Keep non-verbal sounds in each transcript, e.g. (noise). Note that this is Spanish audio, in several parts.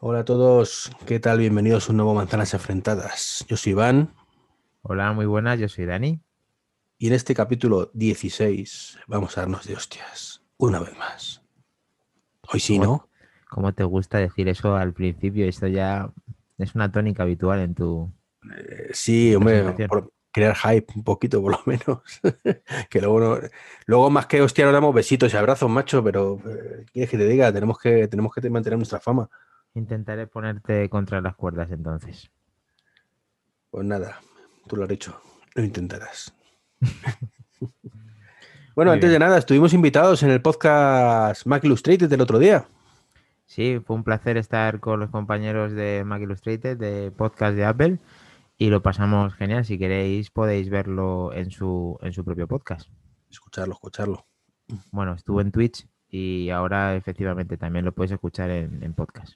Hola a todos, ¿qué tal? Bienvenidos a un nuevo Manzanas Enfrentadas. Yo soy Iván. Hola, muy buenas, yo soy Dani. Y en este capítulo 16 vamos a darnos de hostias, una vez más. Hoy sí, ¿no? ¿Cómo te gusta decir eso al principio? Esto ya es una tónica habitual en tu... Eh, sí, hombre, por crear hype un poquito por lo menos. (laughs) que luego, luego más que hostia nos damos besitos y abrazos, macho, pero eh, ¿quieres que te diga? Tenemos que, tenemos que mantener nuestra fama. Intentaré ponerte contra las cuerdas entonces. Pues nada, tú lo has dicho, lo intentarás. (laughs) bueno, antes de nada, estuvimos invitados en el podcast Mac Illustrated del otro día. Sí, fue un placer estar con los compañeros de Mac Illustrated, de podcast de Apple, y lo pasamos genial. Si queréis, podéis verlo en su, en su propio podcast. Escucharlo, escucharlo. Bueno, estuvo en Twitch y ahora efectivamente también lo puedes escuchar en podcast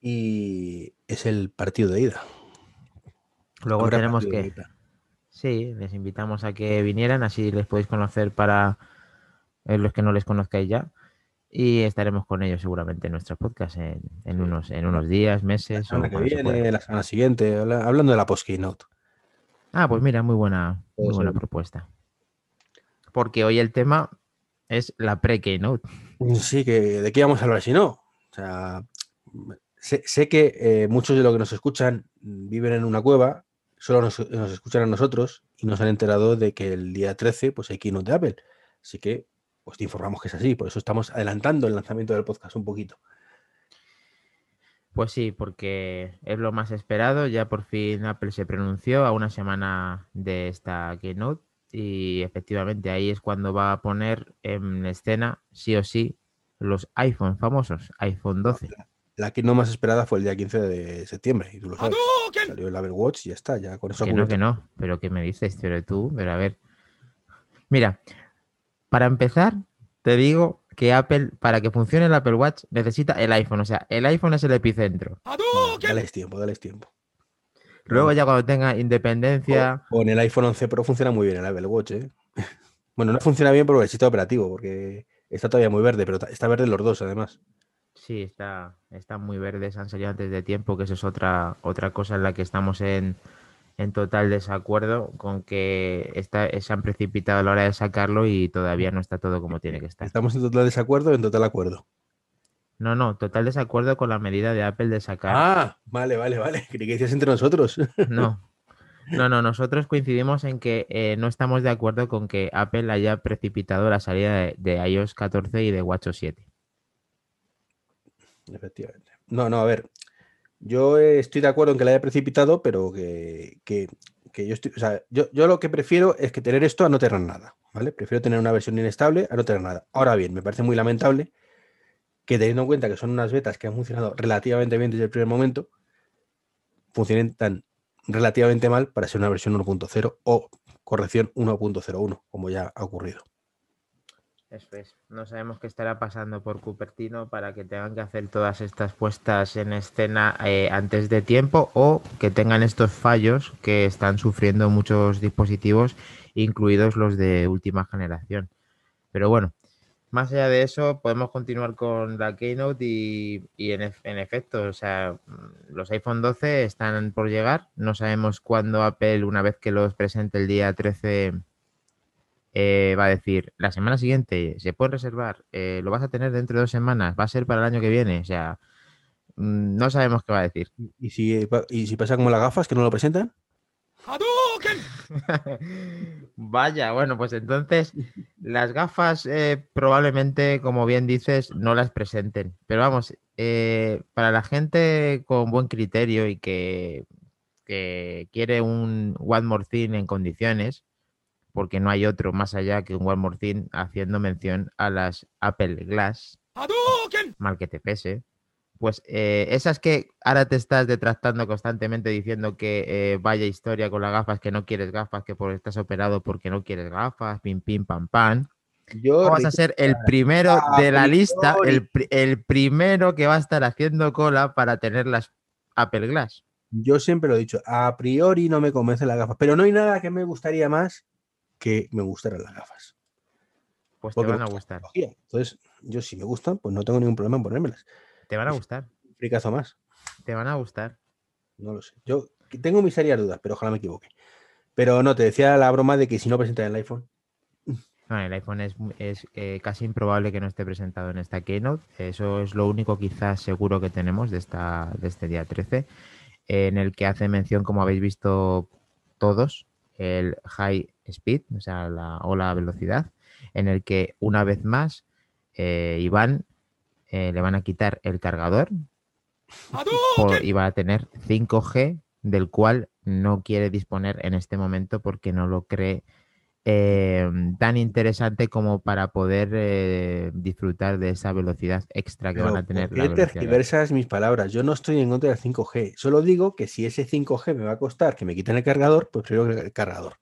y es el partido de ida. Luego tenemos que... Sí, les invitamos a que vinieran, así les podéis conocer para eh, los que no les conozcáis ya. Y estaremos con ellos seguramente en nuestro podcast en, unos, en unos días, meses. La semana que viene, la semana siguiente, hablando de la post-keynote. Ah, pues mira, muy buena, muy buena propuesta. Porque hoy el tema es la pre-keynote. Sí, que de qué vamos a hablar si no. O sea, Sé, que eh, muchos de los que nos escuchan viven en una cueva, solo nos, escuchan a nosotros y nos han enterado de que el día 13 pues hay keynote de Apple. Así que pues te informamos que es así, por eso estamos adelantando el lanzamiento del podcast un poquito. Pues sí, porque es lo más esperado. Ya por fin Apple se pronunció a una semana de esta keynote y efectivamente ahí es cuando va a poner en escena, sí o sí, los iPhone famosos, iPhone 12. La que no más esperada fue el día 15 de septiembre, y tú lo sabes. Salió el Apple Watch y ya está, ya con eso. Que no, que no, pero ¿qué me dices, pero tú? Pero a ver. Mira, para empezar, te digo que Apple, para que funcione el Apple Watch, necesita el iPhone. O sea, el iPhone es el epicentro. dale tiempo, dale tiempo. Luego ya cuando tenga independencia... Con el iPhone 11 Pro funciona muy bien el Apple Watch, ¿eh? (laughs) Bueno, no funciona bien por el sistema operativo, porque está todavía muy verde, pero está verde los dos, además. Sí, está, están muy verdes, han salido antes de tiempo, que eso es otra, otra cosa en la que estamos en, total desacuerdo con que está, se han precipitado a la hora de sacarlo y todavía no está todo como tiene que estar. ¿Estamos en total desacuerdo o en total acuerdo? No, no, total desacuerdo con la medida de Apple de sacar. Ah, vale, vale, vale. Creí que decías entre nosotros. (laughs) No. No, no, nosotros coincidimos en que eh, no estamos de acuerdo con que Apple haya precipitado la salida de, de iOS 14 y de WatchOS 7. Efectivamente. No, no, a ver. Yo estoy de acuerdo en que la haya precipitado, pero que, yo estoy. O sea, yo, lo que prefiero es que tener esto a no tener nada. ¿Vale? Prefiero tener una versión inestable a no tener nada. Ahora bien, me parece muy lamentable que teniendo en cuenta que son unas betas que han funcionado relativamente bien desde el primer momento, funcionen tan relativamente mal para ser una versión 1.0 o corrección 1.01, como ya ha ocurrido. Eso es. No sabemos qué estará pasando por Cupertino para que tengan que hacer todas estas puestas en escena eh, antes de tiempo o que tengan estos fallos que están sufriendo muchos dispositivos, incluidos los de última generación. Pero bueno, más allá de eso, podemos continuar con la Keynote y, en, en, efecto, o sea, los iPhone 12 están por llegar. No sabemos cuándo Apple, una vez que los presente el día 13 eh, va a decir, la semana siguiente se puede reservar, eh, lo vas a tener dentro de dos semanas, va a ser para el año que viene, o sea, mm, no sabemos qué va a decir. ¿Y si, y si pasa como las gafas, que no lo presentan? (laughs) Vaya, bueno, pues entonces (laughs) las gafas eh, probablemente, como bien dices, no las presenten. Pero vamos, para la gente con buen criterio y que, que quiere un One More Thing en condiciones, porque no hay otro más allá que un One More Thing haciendo mención a las Apple Glass, mal que te pese, pues eh, esas que ahora te estás detractando constantemente diciendo que eh, vaya historia con las gafas, que no quieres gafas, que por estás operado porque no quieres gafas, pim, pim, pam, pam. Yo vas a ser el primero de la lista, el, el primero que va a estar haciendo cola para tener las Apple Glass. Yo siempre lo he dicho, a priori no me convence las gafas, pero no hay nada que me gustaría más que me gustaran las gafas. Pues te van a gustar. Entonces, yo si me gustan, pues no tengo ningún problema en ponérmelas. Te van a gustar. fricazo más. Te van a gustar. No lo sé. Yo tengo mis serias dudas, pero ojalá me equivoque. Pero no, te decía la broma de que si no presentan el iPhone. No, el iPhone es, es eh, casi improbable que no esté presentado en esta keynote. Eso es lo único quizás seguro que tenemos de, esta, de este día 13, en el que hace mención, como habéis visto todos, el high speed, o sea, la, o la velocidad, en el que una vez más eh, Iván eh, le van a quitar el cargador por- y va a tener 5G, del cual no quiere disponer en este momento porque no lo cree eh, tan interesante como para poder eh, disfrutar de esa velocidad extra que Pero, van a tener. ¿por qué tergiversas mis palabras? Yo no estoy en contra del 5G. Solo digo que si ese 5G me va a costar que me quiten el cargador, pues prefiero el cargador.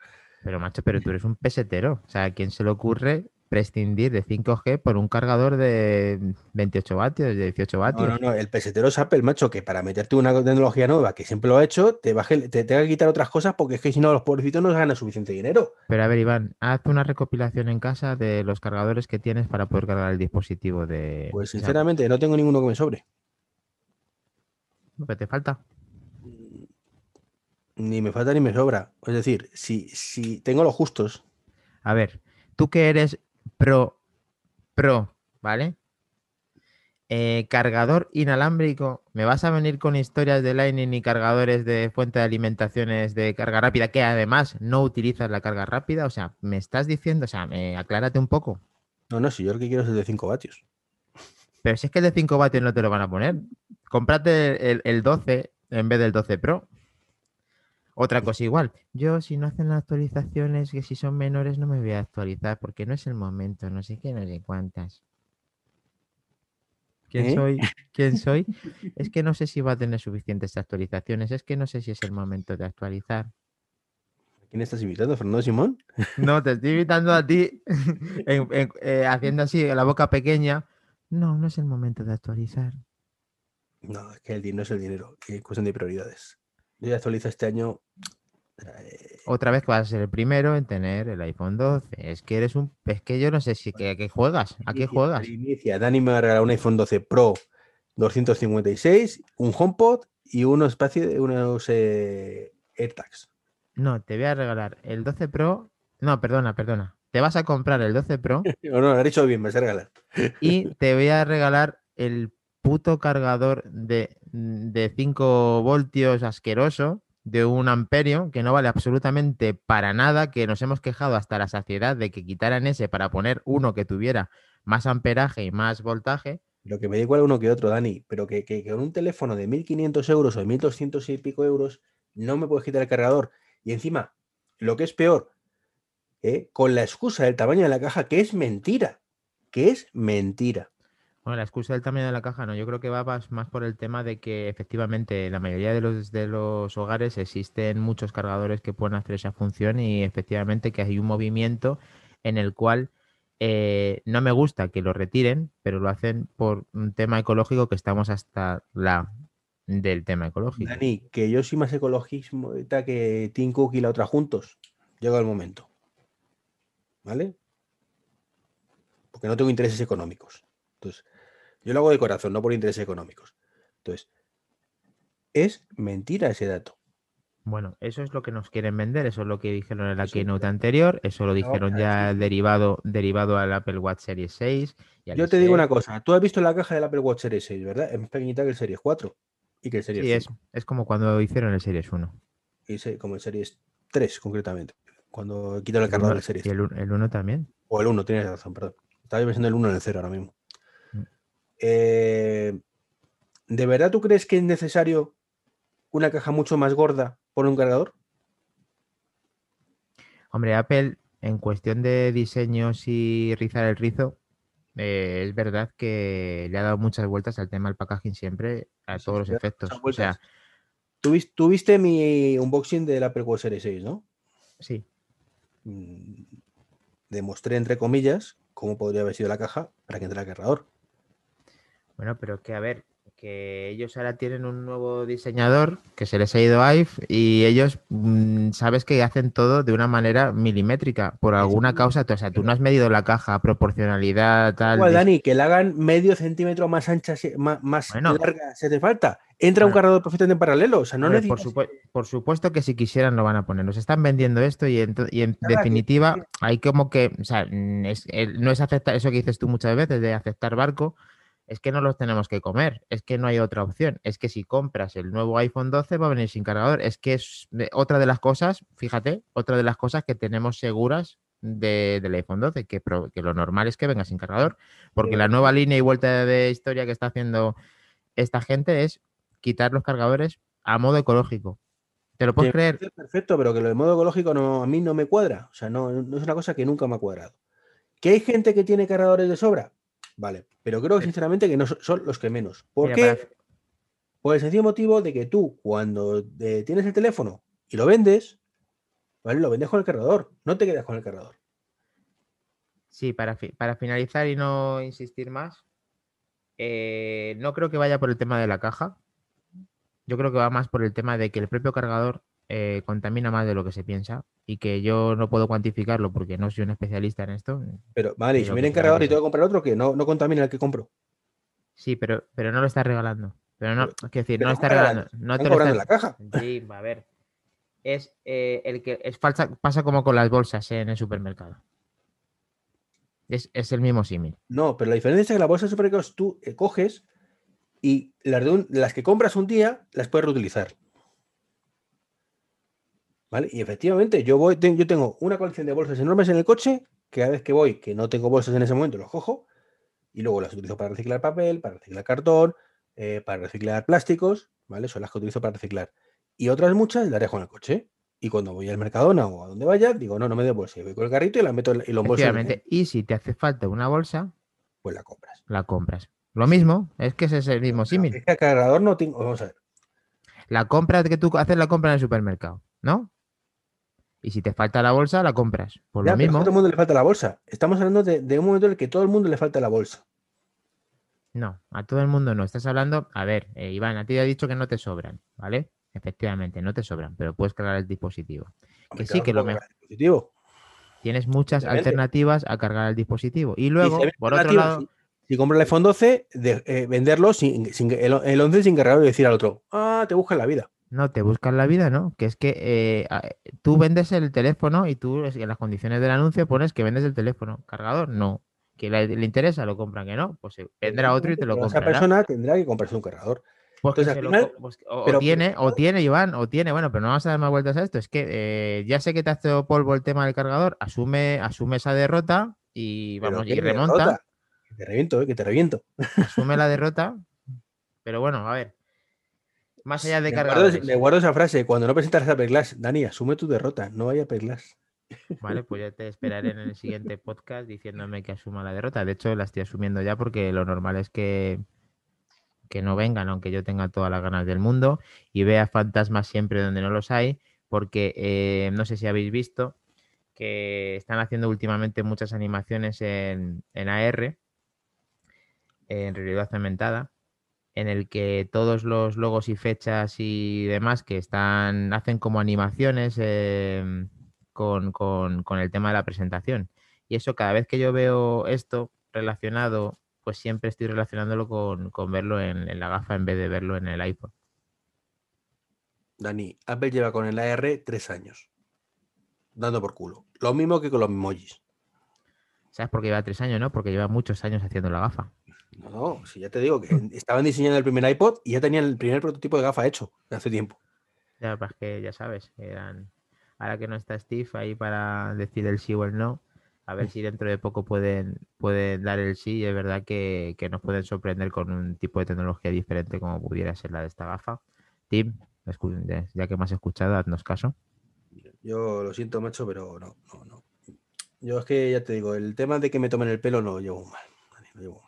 Pero macho, pero tú eres un pesetero. O sea, ¿a quién se le ocurre prescindir de 5G por un cargador de 28 vatios, de 18 No, vatios? no, no. El pesetero es Apple, macho, que para meterte una tecnología nueva, que siempre lo ha hecho, te, baje, te tenga que quitar otras cosas porque es que si no, los pobrecitos no ganan suficiente dinero. Pero a ver, Iván, haz una recopilación en casa de los cargadores que tienes para poder cargar el dispositivo de. Pues sinceramente, no tengo ninguno que me sobre. que te falta. Ni me falta ni me sobra. Es decir, si, si tengo los justos, A ver, tú que eres pro, pro, ¿vale? Eh, cargador inalámbrico, ¿me vas a venir con historias de Lightning y cargadores de fuente de alimentaciones de carga rápida que además no utilizas la carga rápida? O sea, me estás diciendo, o sea, me, aclárate un poco. no, no, si yo lo que quiero es el de 5 vatios. Pero si es que el de 5 vatios no te lo van a poner, cómprate el, el 12 en vez del 12 Pro. Otra cosa igual, yo si no hacen las actualizaciones, que si son menores no me voy a actualizar porque no es el momento, no sé qué, no sé cuántas. ¿Quién ¿Eh? soy? ¿Quién soy? (laughs) Es que no sé si va a tener suficientes actualizaciones, es que no sé si es el momento de actualizar. ¿A quién estás invitando? ¿Fernando Simón? No, te estoy invitando a ti, (laughs) en- en- eh, haciendo así la boca pequeña. No, no es el momento de actualizar. No, es que el dinero es el dinero, es cuestión de prioridades. Yo ya actualizo este año. eh, Otra vez que vas a ser el primero en tener el iPhone 12. Es que eres un. Es que yo no sé si que, a qué juegas. ¿A qué juegas? Inicia. Dani me va a regalar un iPhone 12 Pro 256, un HomePod y unos, espacio, unos eh, AirTags. No, te voy a regalar el 12 Pro. No, perdona, perdona. Te vas a comprar el 12 Pro (laughs) No, no, lo he dicho bien, me vas a regalar. y (laughs) te voy a regalar el puto cargador de, de 5 voltios asqueroso de un amperio que no vale absolutamente para nada, que nos hemos quejado hasta la saciedad de que quitaran ese para poner uno que tuviera más amperaje y más voltaje. Lo que me da igual uno que otro, Dani, pero que, que- que con un teléfono de 1.500 euros o de 1.200 y pico euros no me puedes quitar el cargador. Y encima, lo que es peor, ¿eh? con la excusa del tamaño de la caja, que es mentira, que es mentira. Bueno, la excusa del tamaño de la caja no, yo creo que va más, por el tema de que efectivamente en la mayoría de los, de los hogares existen muchos cargadores que pueden hacer esa función y efectivamente que hay un movimiento en el cual eh, no me gusta que lo retiren, pero lo hacen por un tema ecológico que estamos hasta la del tema ecológico. Dani, que yo soy más ecologista que Tim Cook y la otra juntos. Llega el momento. ¿Vale? Porque no tengo intereses económicos. Entonces, yo lo hago de corazón, no por intereses económicos. Entonces, es mentira ese dato. Bueno, eso es lo que nos quieren vender, eso es lo que dijeron en la keynote anterior, eso lo dijeron a ya decir- derivado, derivado al Apple Watch Series 6. y Yo te digo una cosa, tú has visto la caja del Apple Watch Series 6, ¿verdad? Es más pequeñita que el Series 4 y que el Series Sí, es, 5, es como cuando hicieron el Series 1. y se- como el Series 3 concretamente, cuando quitan el El cargador del Series y el, el 1 también. O el 1, tienes razón, perdón. Estaba pensando en el 1 en el 0 ahora mismo. Eh, ¿De verdad tú crees que es necesario una caja mucho más gorda por un cargador? Hombre, Apple, en cuestión de diseños y rizar el rizo, eh, es verdad que le ha dado muchas vueltas al tema del packaging siempre, a Sí, todos los efectos. O sea, vueltas. ¿Tú, vis- tú viste mi unboxing del Apple Watch Series 6, ¿no? sí. Mm, Demostré, entre comillas, cómo podría haber sido la caja para que entre el cargador. Bueno, pero que a ver, que ellos ahora tienen un nuevo diseñador que se les ha ido a IVE y ellos mm, sabes que hacen todo de una manera milimétrica por alguna causa. O sea, tú no has medido la caja, proporcionalidad, tal. Igual, Dani, que la hagan medio centímetro más ancha, más, larga, si hace falta. Entra un cargador perfectamente en paralelo. O sea, no necesitas... por, por, supuesto que si quisieran lo van a poner. Nos están vendiendo esto y en, y en definitiva hay como que, o sea, no es aceptar eso que dices tú muchas veces de aceptar barco es que no los tenemos que comer, es que no hay otra opción, es que si compras el nuevo iPhone 12 va a venir sin cargador, es que es otra de las cosas, fíjate, otra de las cosas que tenemos seguras del iPhone 12, que, que, lo normal es que venga sin cargador, porque la nueva línea y vuelta de historia que está haciendo esta gente es quitar los cargadores a modo ecológico. ¿Te lo puedes creer? Perfecto, pero que lo de modo ecológico no, a mí no me cuadra, o sea, no, no es una cosa que nunca me ha cuadrado. ¿Que hay gente que tiene cargadores de sobra? Vale, pero creo sinceramente que no son los que menos. ¿Por qué? Por el sencillo motivo de que tú, cuando eh, tienes el teléfono y lo vendes, ¿vale? Lo vendes con el cargador, no te quedas con el cargador. Sí, para, para finalizar y no insistir más, eh, no creo que vaya por el tema de la caja. Yo creo que va más por el tema de que el propio cargador eh, contamina más de lo que se piensa y que yo no puedo cuantificarlo porque no soy un especialista en esto. Pero vale, y si viene encargador y tengo que comprar otro, que no, no contamina el que compro. Sí, pero, pero no lo está regalando. Pero no, es decir, no lo está regalando. No te lo la caja. Sí, a ver. Es eh, el que es falsa, pasa como con las bolsas en el supermercado. Es, el mismo símil. No, pero la diferencia es que las bolsas de supermercados tú eh, coges y las, de las que compras un día las puedes reutilizar. ¿Vale? Y efectivamente, yo voy, yo tengo una colección de bolsas enormes en el coche, que cada vez que voy, que no tengo bolsas en ese momento, los cojo, y luego las utilizo para reciclar papel, para reciclar cartón, eh, para reciclar plásticos, ¿vale? Son las que utilizo para reciclar. Y otras muchas las dejo en el coche. Y cuando voy al Mercadona o a donde vaya, digo, no, no me dé bolsa. Voy con el carrito y la meto y lo bolso. Y si te hace falta una bolsa, pues la compras. La compras. Lo mismo, es que ese es el mismo símil. Es que el cargador no tengo. Vamos a ver. La compra que tú haces la compra en el supermercado, ¿no? Y si te falta la bolsa, la compras. Por lo mismo. A todo el mundo le falta la bolsa. Estamos hablando de, un momento en el que todo el mundo le falta la bolsa. No, a todo el mundo no. Estás hablando, a ver, eh, Iván, a ti te ha dicho que no te sobran, ¿vale? Efectivamente, no te sobran, pero puedes cargar el dispositivo. que sí, que lo mejor. Tienes muchas alternativas a cargar el dispositivo. Y luego, por otro lado. Si, compro el iPhone 12, de, eh, venderlo sin, el, el, 11 sin cargar y decir al otro, ah, te busca la vida. No, te buscan la vida, ¿no? Que es que eh, tú vendes el teléfono y tú en las condiciones del anuncio pones que vendes el teléfono. ¿Cargador? No. ¿Que le, interesa? Lo compran, que no. Pues vendrá otro y te lo compra. Esa persona tendrá que comprarse un cargador. Pues pues o, tiene, o tiene, Iván, o tiene, bueno, pero no vamos a dar más vueltas a esto. Es que eh, ya sé que te ha hecho polvo el tema del cargador, asume, asume esa derrota y vamos, y remonta. Que te reviento, eh, que te reviento. Asume la derrota. Pero bueno, a ver, más allá de cargar. Me guardo esa frase, cuando no presentas Apple Glass, Dani, asume tu derrota, no hay Apple Glass. (laughs) Vale, pues ya te esperaré en el siguiente podcast diciéndome que asuma la derrota. De hecho, la estoy asumiendo ya porque lo normal es que, que no vengan, aunque yo tenga todas las ganas del mundo y vea fantasmas siempre donde no los hay, porque eh, no sé si habéis visto que están haciendo últimamente muchas animaciones en, en AR, en realidad cementada, en el que todos los logos y fechas y demás que están, hacen como animaciones em, con, el tema de la presentación. Y eso cada vez que yo veo esto relacionado, pues siempre estoy relacionándolo con, verlo en, en, la gafa en vez de verlo en el iPhone. Dani, Apple lleva con el AR tres años, dando por culo. Lo mismo que con los emojis. ¿Sabes por qué lleva tres años, no? Porque lleva muchos años haciendo la gafa. No, no, si ya te digo que estaban diseñando el primer iPod y ya tenían el primer prototipo de gafa hecho hace tiempo. Ya, pues que ya sabes, eran. Ahora que no está Steve ahí para decir el sí o el no, a ver si dentro de poco pueden, pueden dar el sí y es verdad que, nos pueden sorprender con un tipo de tecnología diferente como pudiera ser la de esta gafa. Tim, ya que me has escuchado, haznos caso. Yo lo siento, macho, pero no, no, no. Yo es que ya te digo, el tema de que me tomen el pelo no lo llevo mal. Lo llevo mal.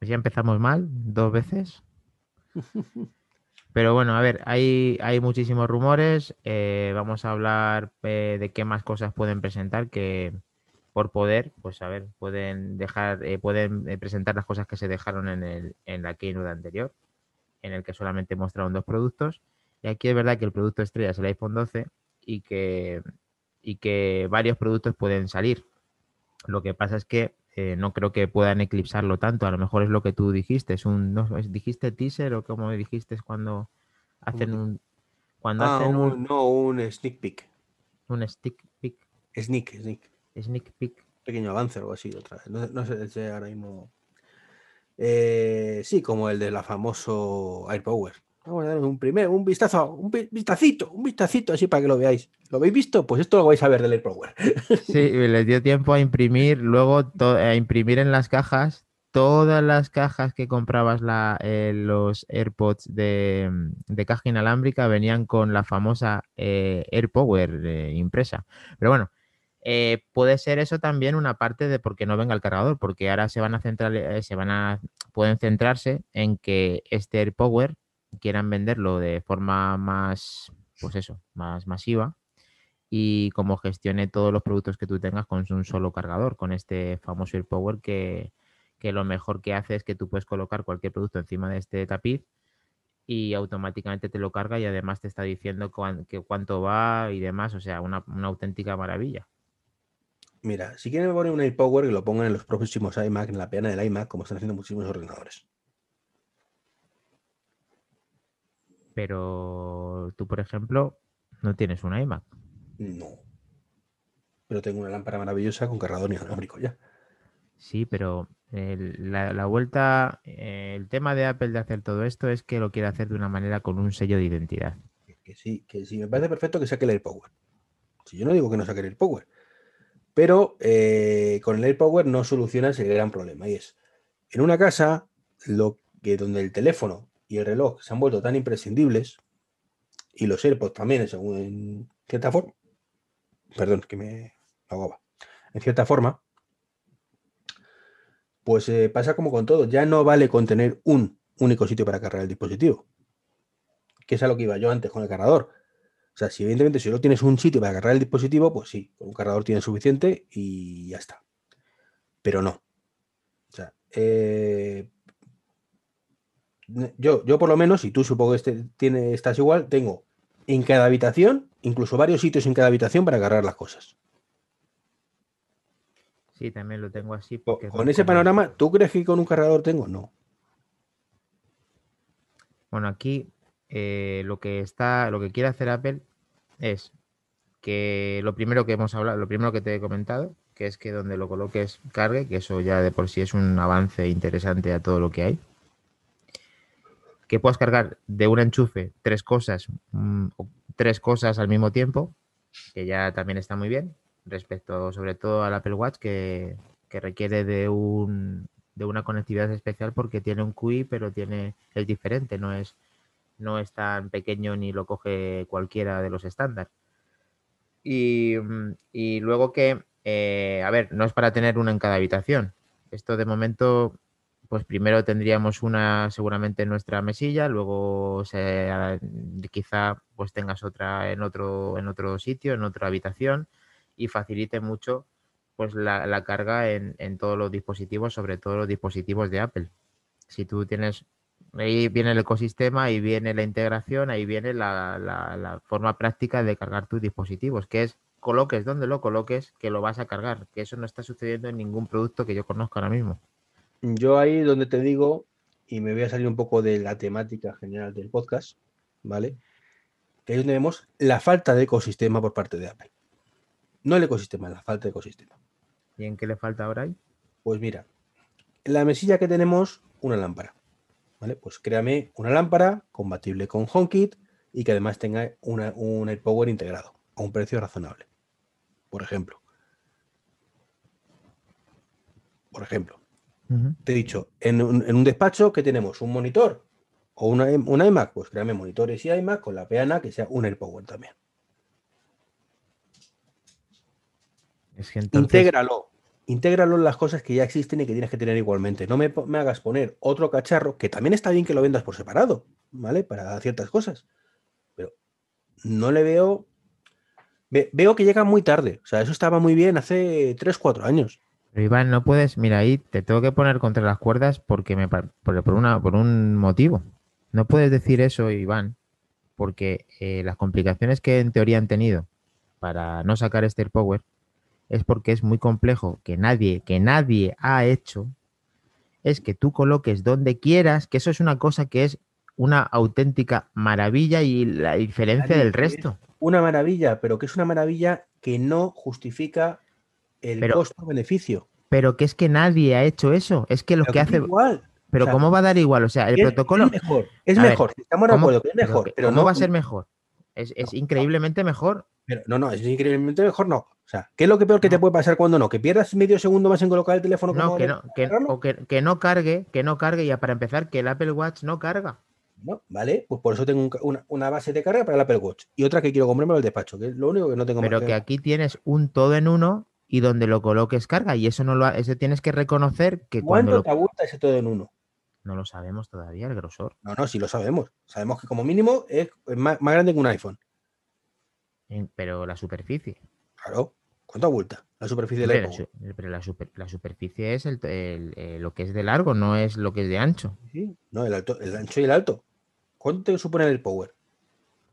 Ya empezamos mal, dos veces. Pero bueno, a ver, hay, hay muchísimos rumores. Eh, vamos a hablar eh, de qué más cosas pueden presentar que por poder, pues a ver, pueden dejar, eh, pueden presentar las cosas que se dejaron en, el, en la keynote anterior. en el que solamente mostraron dos productos. Y aquí es verdad que el producto estrella es el iPhone 12 y que, y que varios productos pueden salir. Lo que pasa es que eh, no creo que puedan eclipsarlo tanto. A lo mejor es lo que tú dijiste. Es un, no, ¿Dijiste teaser o como dijiste cuando hacen un... Cuando Ah, hacen un- un, no, un sneak peek. un stick pick, Sneak, sneak. sneak peek. Pequeño avance o algo así. Otra vez. No, no sé si ahora mismo. Eh, sí, como el de la famoso AirPower. Vamos a dar un primer, un vistazo, un vi- vistacito, un vistacito así para que lo veáis. ¿Lo habéis visto? Pues esto lo vais a ver del AirPower. (laughs) Sí, les dio tiempo a imprimir, luego a imprimir en las cajas todas las cajas que comprabas la, eh, los AirPods de, de caja inalámbrica venían con la famosa eh, AirPower eh, impresa. Pero bueno, eh, puede ser eso también una parte de por qué no venga el cargador, porque ahora se van a centrar, se van a, pueden centrarse en que este AirPower quieran venderlo de forma más, pues eso, más masiva y como gestione todos los productos que tú tengas con un solo cargador, con este famoso AirPower que, que lo mejor que hace es que tú puedes colocar cualquier producto encima de este tapiz y automáticamente te lo carga y además te está diciendo cuánto va y demás, o sea, una, una auténtica maravilla. Mira, si quieren poner un AirPower, que lo pongan en los próximos iMac, en la peana del iMac, como están haciendo muchísimos ordenadores. Pero tú, por ejemplo, no tienes un iMac. No. Pero tengo una lámpara maravillosa con cargador inalámbrico ya. Sí, pero el- la, la vuelta, el tema de Apple de hacer todo esto es que lo quiere hacer de una manera con un sello de identidad. Que- Que sí, que sí, me parece perfecto que saque el AirPower. Si yo no digo que no saque el AirPower. Pero eh, con el AirPower no solucionas el gran problema. Y es, en una casa, lo que donde el teléfono y el reloj se han vuelto tan imprescindibles, y los AirPods también, según en cierta forma, perdón, que me ahogaba, en cierta forma, pues eh, pasa como con todo, ya no vale con tener un único sitio para cargar el dispositivo, que es a lo que iba yo antes con el cargador. O sea, si evidentemente si no tienes un sitio para cargar el dispositivo, pues sí, un cargador tienes suficiente y ya está. Pero no. Eh, yo, yo por lo menos, y tú supongo que este, tiene, estás igual, tengo en cada habitación, incluso varios sitios en cada habitación para cargar las cosas. Sí, también lo tengo así. Porque Con ese panorama, ¿tú crees que con un cargador tengo? No. Bueno, aquí eh, lo que está, lo que quiere hacer Apple es que lo primero que hemos hablado, lo primero que te he comentado, que es que donde lo coloques cargue, que eso ya de por sí es un avance interesante a todo lo que hay. Que puedas cargar de un enchufe tres cosas, mm, tres cosas al mismo tiempo, que ya también está muy bien, respecto sobre todo al Apple Watch, que, que requiere de un de una conectividad especial porque tiene un QI, pero tiene es diferente, no es no es tan pequeño ni lo coge cualquiera de los estándar. Y, y luego que, eh, a ver, no es para tener una en cada habitación. Esto de momento, pues primero tendríamos una seguramente en nuestra mesilla, luego se, quizá pues tengas otra en otro, en otro sitio, en otra habitación y facilite mucho pues la, la carga en, en todos los dispositivos, sobre todo los dispositivos de Apple. Si tú tienes Ahí viene el ecosistema, ahí viene la integración, ahí viene la, la- la forma práctica de cargar tus dispositivos, que es coloques donde lo coloques, que lo vas a cargar, que eso no está sucediendo en ningún producto que yo conozca ahora mismo. Yo ahí donde te digo, y me voy a salir un poco de la temática general del podcast, ¿vale? Que ahí donde vemos la falta de ecosistema por parte de Apple. No el ecosistema, la falta de ecosistema. ¿Y en qué le falta ahora ahí? Pues mira, en la mesilla que tenemos, una lámpara. ¿Vale? Pues créame una lámpara compatible con HomeKit y que además tenga una, un AirPower integrado a un precio razonable. Por ejemplo. Por ejemplo, te he dicho, en un, en un despacho que tenemos un monitor o una, un iMac, pues créame monitores y iMac con la peana que sea un AirPower también. Es que entonces, Intégralo. Intégralo en las cosas que ya existen y que tienes que tener igualmente. No me, hagas poner otro cacharro, que también está bien que lo vendas por separado, ¿vale? Para ciertas cosas. Pero no le veo. ve- veo que llega muy tarde. O sea, eso estaba muy bien hace 3, 4 años. Pero Iván, no puedes, mira, ahí te tengo que poner contra las cuerdas porque me por, por una, por un motivo. No puedes decir eso, Iván, porque eh, las complicaciones que en teoría han tenido para no sacar este Power es porque es muy complejo, que nadie, que nadie ha hecho, es que tú coloques donde quieras, que eso es una cosa que es una auténtica maravilla y la diferencia del resto. Una maravilla, pero que es una maravilla que no justifica el costo-beneficio. Pero que es que nadie ha hecho eso. Es que lo que, hace. Igual. Pero ¿cómo va a dar igual? O sea, el protocolo. Es mejor, es mejor. estamos de acuerdo que es mejor. Pero, ¿Cómo va a ser mejor? Es, increíblemente mejor. Pero, no, no, es increíblemente mejor, no. O sea, ¿qué es lo que peor que te puede pasar cuando no? ¿Que pierdas medio segundo más en colocar el teléfono? No, que no, que, o que, no cargue, que no cargue, y para empezar, que el Apple Watch no carga. No, vale, pues por eso tengo una, base de carga para el Apple Watch y otra que quiero comprarme el despacho, que es lo único que no tengo Pero que aquí tienes un todo en uno y donde lo coloques carga, y eso no lo eso tienes que reconocer que ¿Cuánto cuando te aguanta ese todo en uno? No lo sabemos todavía, el grosor. No, no, sí lo sabemos. Sabemos que como mínimo es más, grande que un iPhone. Pero la superficie. Claro. ¿Cuánto abulta la superficie del iPhone? pero la, superficie es el, eh, lo que es de largo, no es lo que es de ancho. Sí, no, el, alto, el ancho y el alto. ¿Cuánto te supone el power?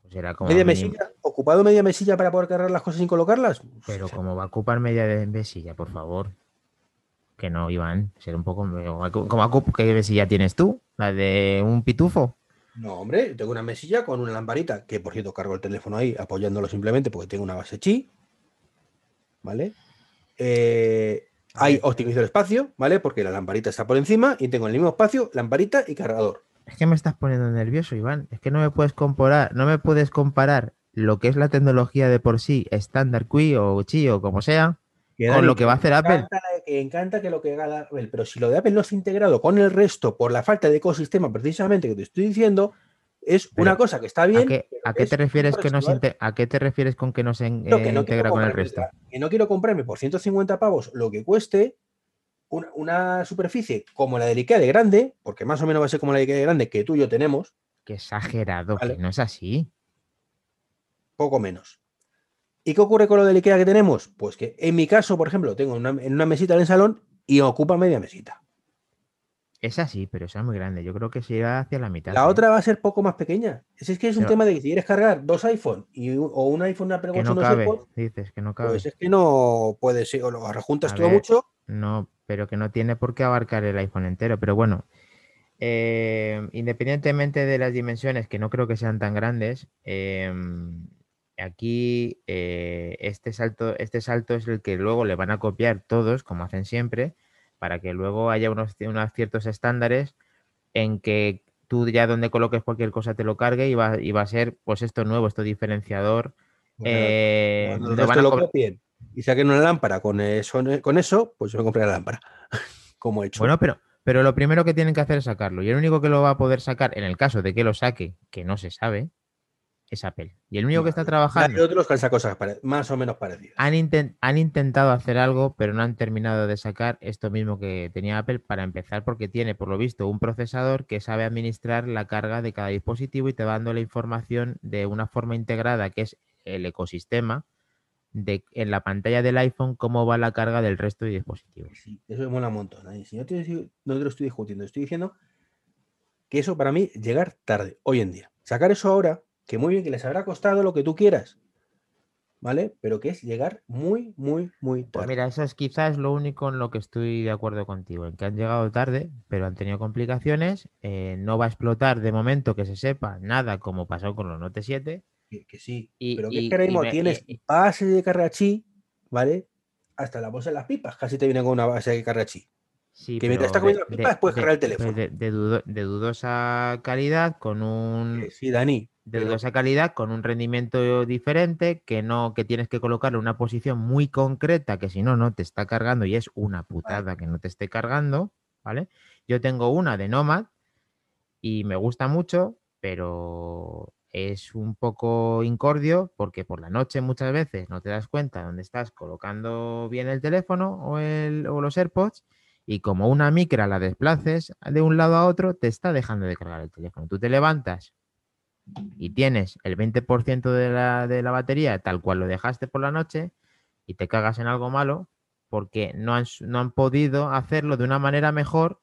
Pues era como ¿Media mesilla? ¿Ocupado media mesilla para poder cargar las cosas sin colocarlas? Pero como va a ocupar media mesilla, por favor. Que no, Iván. Ser un poco. ¿Cómo qué mesilla tienes tú? ¿La de un pitufo? No, hombre, tengo una mesilla con una lamparita, que por cierto cargo el teléfono ahí apoyándolo simplemente porque tengo una base chi. ¿Vale? Eh, hay optimizo el espacio, ¿vale? Porque la lamparita está por encima y tengo en el mismo espacio lamparita y cargador. Es que me estás poniendo nervioso, Iván. Es que no me puedes comparar, no me puedes comparar lo que es la tecnología de por sí, estándar Qi o Chi o como sea, con lo que va a hacer Apple. que encanta que lo que haga Apple, pero si lo de Apple no está integrado con el resto por la falta de ecosistema precisamente que te estoy diciendo, es una cosa que está bien. ¿A qué, te refieres que no ¿A qué te refieres con que no se eh, integra con el resto? Que no quiero comprarme por 150 pavos lo que cueste una, superficie como la de Ikea de grande, porque más o menos va a ser como la de Ikea de grande que tú y yo tenemos. Qué exagerado, que no es así. Poco menos. ¿Y qué ocurre con lo de Ikea que tenemos? Pues que en mi caso, por ejemplo, tengo una, en una mesita en el salón y ocupa media mesita. Es así, pero es muy grande. Yo creo que se irá hacia la mitad. La ¿eh? otra va a ser poco más pequeña. Es, que es un tema de que si quieres cargar dos iPhone y, o un iPhone, una Apple no cabe, dices que no cabe. Pues es que no puede ser, o lo rejuntas todo mucho. No, pero que no tiene por qué abarcar el iPhone entero. Pero bueno, eh, independientemente de las dimensiones, que no creo que sean tan grandes, em, aquí eh, este, salto, este salto es el que luego le van a copiar todos, como hacen siempre, para que luego haya unos, unos ciertos estándares en que tú ya donde coloques cualquier cosa te lo cargue y va, y va a ser pues esto nuevo, esto diferenciador. eh, lo copien y saquen una lámpara con eso, con eso, pues yo me compré la lámpara, (laughs) como he hecho. Bueno, pero, pero lo primero que tienen que hacer es sacarlo. Y el único que lo va a poder sacar, en el caso de que lo saque, que no se sabe, es Apple. Y el único que está trabajando. Hay otros que han cosas más o menos parecidas. Han, han, intentado hacer algo, pero no han terminado de sacar esto mismo que tenía Apple para empezar, porque tiene, por lo visto, un procesador que sabe administrar la carga de cada dispositivo y te va dando la información de una forma integrada, que es el ecosistema de en la pantalla del iPhone cómo va la carga del resto de dispositivos. Sí, eso me mola un montón. Si no te, no te lo estoy discutiendo, estoy diciendo que eso para mí llegar tarde, hoy en día. Sacar eso ahora, que muy bien, que les habrá costado lo que tú quieras, ¿vale? Pero que es llegar muy, muy, muy pues tarde. mira, eso es quizás lo único en lo que estoy de acuerdo contigo, en que han llegado tarde, pero han tenido complicaciones. Eh, no va a explotar de momento que se sepa nada como pasó con los Note 7 que, sí. pero que es que ahora mismo tienes base de carrachí, ¿vale? Hasta la bolsa de las pipas casi te viene con una base de carrachí. Sí, que mientras estás comiendo las pipas puedes cargar el teléfono. De, dudosa calidad, con un. sí, Dani. De dudosa calidad, con un rendimiento diferente, que no, que tienes que colocarle una posición muy concreta, que si no, no te está cargando y es una putada que no te esté cargando, ¿vale? Yo tengo una de Nomad y me gusta mucho, pero es un poco incordio porque por la noche muchas veces no te das cuenta dónde estás colocando bien el teléfono o, el, o los AirPods y como una micra la desplaces de un lado a otro, te está dejando de cargar el teléfono. Tú te levantas y tienes el 20% de la, de la batería tal cual lo dejaste por la noche y te cagas en algo malo porque no han, no han podido hacerlo de una manera mejor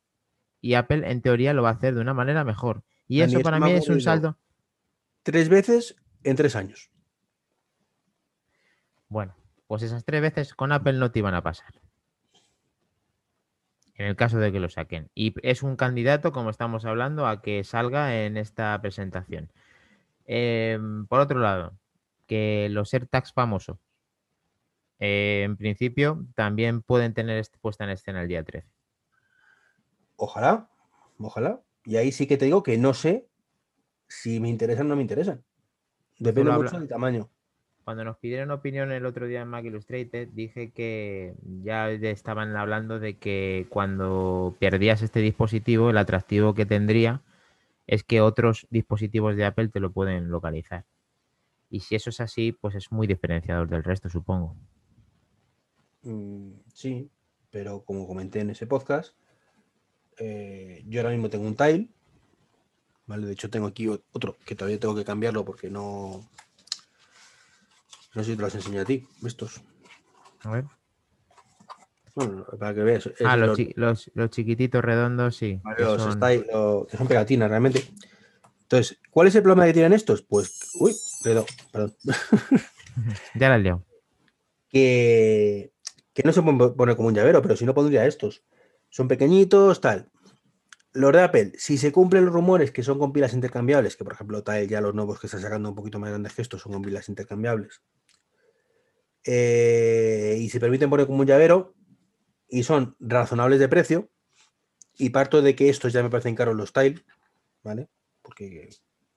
y Apple en teoría lo va a hacer de una manera mejor Y eso para mí es un saldo. Tres veces en tres años. Bueno, pues esas tres veces con Apple no te iban a pasar. En el caso de que lo saquen. Y es un candidato, como estamos hablando, a que salga en esta presentación. Em, por otro lado, que los AirTags famosos, eh, en principio, también pueden tener est- puesta en escena el día 13. Ojalá, ojalá. Y ahí sí que te digo que no sé si me interesan o no me interesan. Depende mucho del tamaño. Cuando nos pidieron opinión el otro día en Mac Illustrated, dije que ya estaban hablando de que cuando perdías este dispositivo, el atractivo que tendría es que otros dispositivos de Apple te lo pueden localizar. Y si eso es así, pues es muy diferenciador del resto, supongo. Mm, sí, pero como comenté en ese podcast, eh, yo ahora mismo tengo un tile. ¿Vale? De hecho, tengo aquí otro que todavía tengo que cambiarlo porque no. No sé si te los enseño a ti, estos. A ver. Bueno, para que veas. Ah, los, los- chi- los- los chiquititos redondos, sí. que los son- style, lo- que son pegatinas realmente. Entonces, ¿cuál es el problema que tienen estos? Pues, uy, perdón, perdón. (laughs) Ya la liado. que, que no se pueden poner como un llavero, pero si no pondría estos. Son pequeñitos, tal. Los de Apple, si se cumplen los rumores que son con pilas intercambiables, que por ejemplo tal ya los nuevos que están sacando un poquito más grandes que estos son con pilas intercambiables, eh, y se permiten poner como un llavero, y son razonables de precio, y parto de que estos ya me parecen caros los Tile, ¿vale? Porque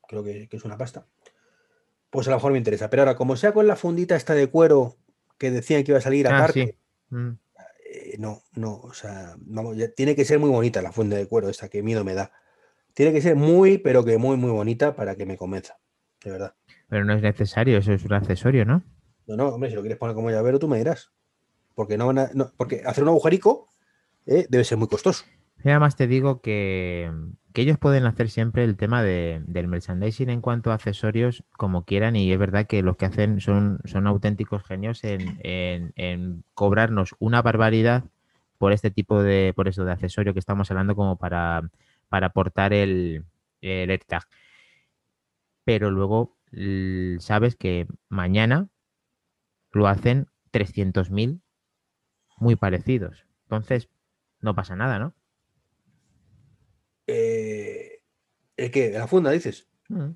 creo que, que es una pasta. Pues a lo mejor me interesa. Pero ahora, como sea con la fundita esta de cuero que decían que iba a salir Ah, aparte, sí. Mm. Eh, no, no, o sea, vamos, ya tiene que ser muy bonita la funda de cuero esta, que miedo me da. Tiene que ser muy, pero que muy, muy bonita para que me convenza, de verdad. Pero no es necesario, eso es un accesorio, ¿no? No, no, hombre, si lo quieres poner como llavero, tú me dirás. Porque no van a- no, porque hacer un agujerico eh, debe ser muy costoso. Y además te digo que, que ellos pueden hacer siempre el tema de- del merchandising en cuanto a accesorios como quieran y es verdad que los que hacen son, son auténticos genios en, en- cobrarnos una barbaridad por este tipo de, por eso de accesorio que estamos hablando como para, para aportar el, el AirTag. Pero luego sabes que mañana lo hacen 300.000 muy parecidos. Entonces, no pasa nada, ¿no? Eh, ¿El qué? ¿La funda, dices? Mm.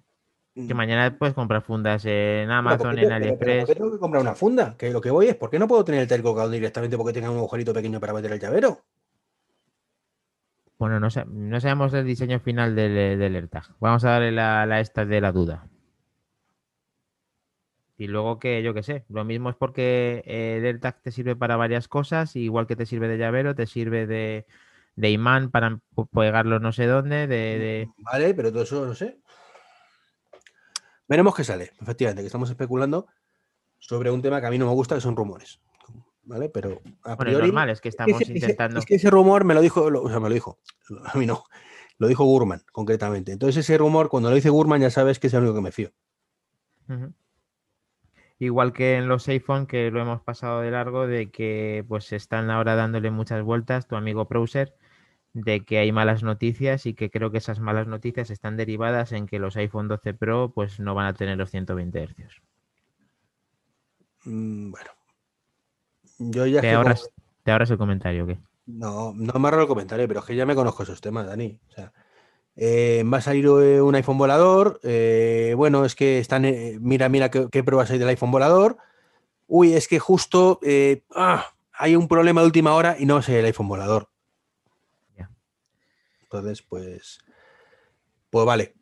Que Mm, mañana puedes comprar fundas en Amazon, ¿por qué en pero ¿por qué AliExpress. tengo que comprar una funda? Que lo que voy es, ¿por qué no puedo tener el tel colgado directamente porque tenga un agujerito pequeño para meter el llavero? Bueno, no, no sabemos el diseño final del, del AirTag. Vamos a darle la, la esta de la duda. Y luego que, yo qué sé, lo mismo es porque eh, el AirTag te sirve para varias cosas, igual que te sirve de llavero, te sirve de, de imán para pegarlo no sé dónde, de, de- Vale, pero todo eso no sé. Veremos qué sale. Efectivamente, que estamos especulando sobre un tema que a mí no me gusta, que son rumores. ¿Vale? Pero a Bueno, es priori. normal, es que estamos ese- ese- intentando... es que ese rumor me lo dijo, lo- o sea, me lo dijo. A mí no. Lo dijo Gurman, concretamente. Entonces, ese rumor, cuando lo dice Gurman, ya sabes que es el único que me fío. Igual que en los iPhone, que lo hemos pasado de largo, de que pues están ahora dándole muchas vueltas, tu amigo Browser, de que hay malas noticias y que creo que esas malas noticias están derivadas en que los iPhone 12 Pro pues no van a tener los 120 Hz. Mm, bueno. Yo ya ¿Te ahorras, como- ¿Te ahorras el comentario o qué? No, no me ahorro el comentario, pero es que ya me conozco esos temas, Dani. O sea, eh, va a salir un iPhone volador. eh, bueno, es que están. eh, mira, mira qué, qué pruebas hay del iPhone volador. Uy, es que justo eh, ah, hay un problema de última hora y no sé el iPhone volador. Ya. Entonces, pues. Pues vale.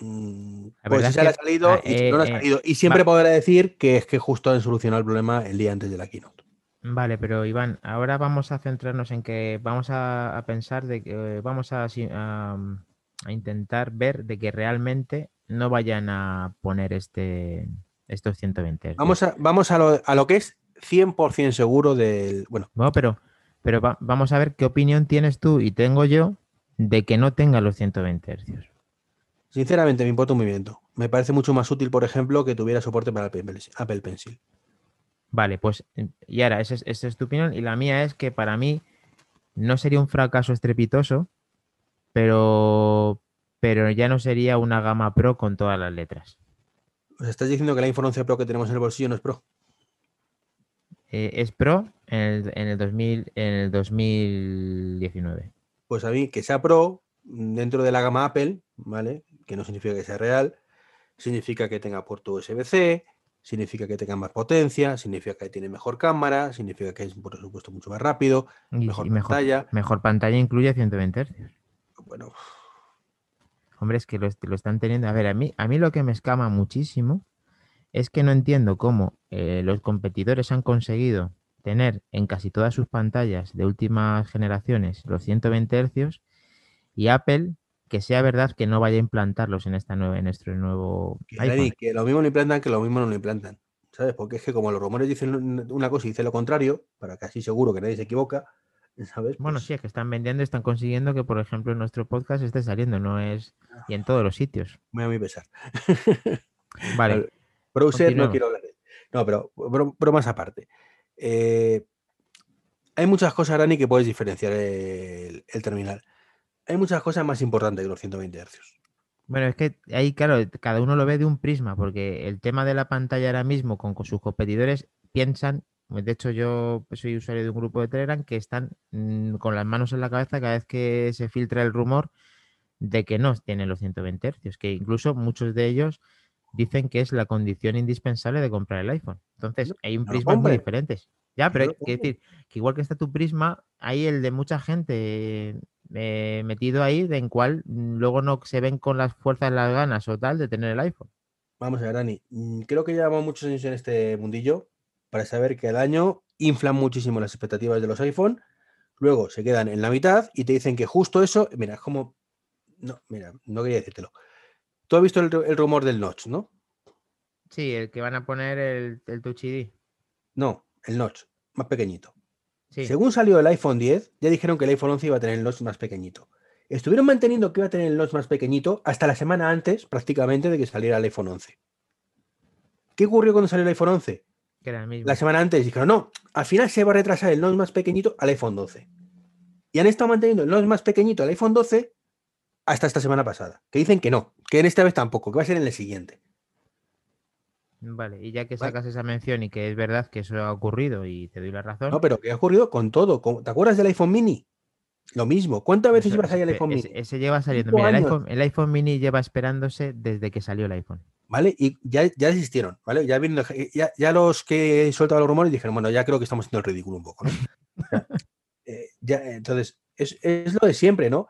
Mm, Pues se le ha salido ah, y no le ha eh, eh, salido. Y siempre podrá decir que es que justo han solucionado el problema el día antes de la keynote. Vale, pero Iván, ahora vamos a centrarnos en que vamos a, a pensar de que eh, vamos a, si- a, a intentar ver de que realmente no vayan a poner este estos 120 Hz. Vamos a, vamos a, lo, a lo que es 100% seguro del. Bueno, Bueno, pero, pero va- vamos a ver qué opinión tienes tú y tengo yo de que no tenga los 120 Hz. Sinceramente, me importa un movimiento. Me parece mucho más útil, por ejemplo, que tuviera soporte para Apple Pencil- Apple Pencil. Vale, pues y ahora, esa es, esa es tu opinión y la mía es que para mí no sería un fracaso estrepitoso, pero pero ya no sería una gama Pro con todas las letras. ¿Os estás diciendo que iPhone 11 Pro que tenemos en el bolsillo no es Pro? Eh, es Pro en el, en, el 2000, en el 2019. Pues a mí que sea Pro dentro de la gama Apple, ¿vale? Que no significa que sea real, significa que tenga puerto USB-C, significa que tenga más potencia, significa que tiene mejor cámara, significa que es por supuesto mucho más rápido, mejor, pantalla. Mejor pantalla incluye 120 Hz. Bueno. Hombre, es que lo, lo, están teniendo. A ver, a mí, a mí lo que me escama muchísimo es que no entiendo cómo eh, los competidores han conseguido tener en casi todas sus pantallas de últimas generaciones los 120 Hz y Apple que sea verdad que no vaya a implantarlos en esta nueva, en nuestro nuevo que, iPhone. que lo mismo lo implantan que lo mismo no lo implantan. ¿Sabes? Porque es que como los rumores dicen una cosa y dicen lo contrario, para así seguro que nadie se equivoca, ¿sabes? Bueno, Pues sí, es que están vendiendo y están consiguiendo que, por ejemplo, nuestro podcast esté saliendo, no es. Y en todos los sitios. Muy a mi pesar. Vale. (laughs) Browser no quiero hablar de. No, pero bro- bromas aparte. Eh, hay muchas cosas, Dani, que puedes diferenciar el, terminal. Hay muchas cosas más importantes que los 120 Hz. Bueno, es que ahí, claro, cada uno lo ve de un prisma, porque el tema de la pantalla ahora mismo con, sus competidores piensan, de hecho yo soy usuario de un grupo de Telegram que están mm, con las manos en la cabeza cada vez que se filtra el rumor de que no tienen los 120 Hz, que incluso muchos de ellos dicen que es la condición indispensable de comprar el iPhone. Entonces, No, hay un prismas muy diferentes. Ya, pero no hay que decir que igual que está tu prisma, hay el de mucha gente eh, metido ahí, de en cual mm, luego no se ven con las fuerzas, las ganas o tal de tener el iPhone. Vamos a ver, Dani. mm, Creo que llevamos muchos años en este mundillo para saber que al año inflan muchísimo las expectativas de los iPhone, luego se quedan en la mitad y te dicen que justo eso, mira, es como. No, mira, no quería decírtelo. Tú has visto el, ru- el rumor del notch, ¿no? Sí, el que van a poner el, el Touch ID. No, el notch, más pequeñito. Sí. Según salió el iPhone 10, ya dijeron que el iPhone 11 iba a tener el notch más pequeñito. Estuvieron manteniendo que iba a tener el notch más pequeñito hasta la semana antes, prácticamente, de que saliera el iPhone 11. ¿Qué ocurrió cuando salió el iPhone 11? Que era el mismo. La semana antes dijeron, no, al final se va a retrasar el notch más pequeñito al iPhone 12. Y han estado manteniendo el notch más pequeñito al iPhone 12 hasta esta semana pasada. Que dicen que no, que en esta vez tampoco, que va a ser en el siguiente. Vale, y ya que Vale. sacas esa mención y que es verdad que eso ha ocurrido y te doy la razón. No, pero ¿qué ha ocurrido con todo? Con- ¿Te acuerdas del iPhone mini? Lo mismo. ¿Cuántas veces eso- iba a salir el iPhone ese, mini? ese lleva saliendo. Mira, el iPhone, el iPhone mini lleva esperándose desde que salió el iPhone. ¿Vale? Y ya, ya desistieron, ¿vale? Ya, ya, ya los que soltaban los rumores dijeron, bueno, ya creo que estamos haciendo el ridículo un poco, ¿no? (laughs) O sea, eh, ya, entonces, es, es lo de siempre, ¿no?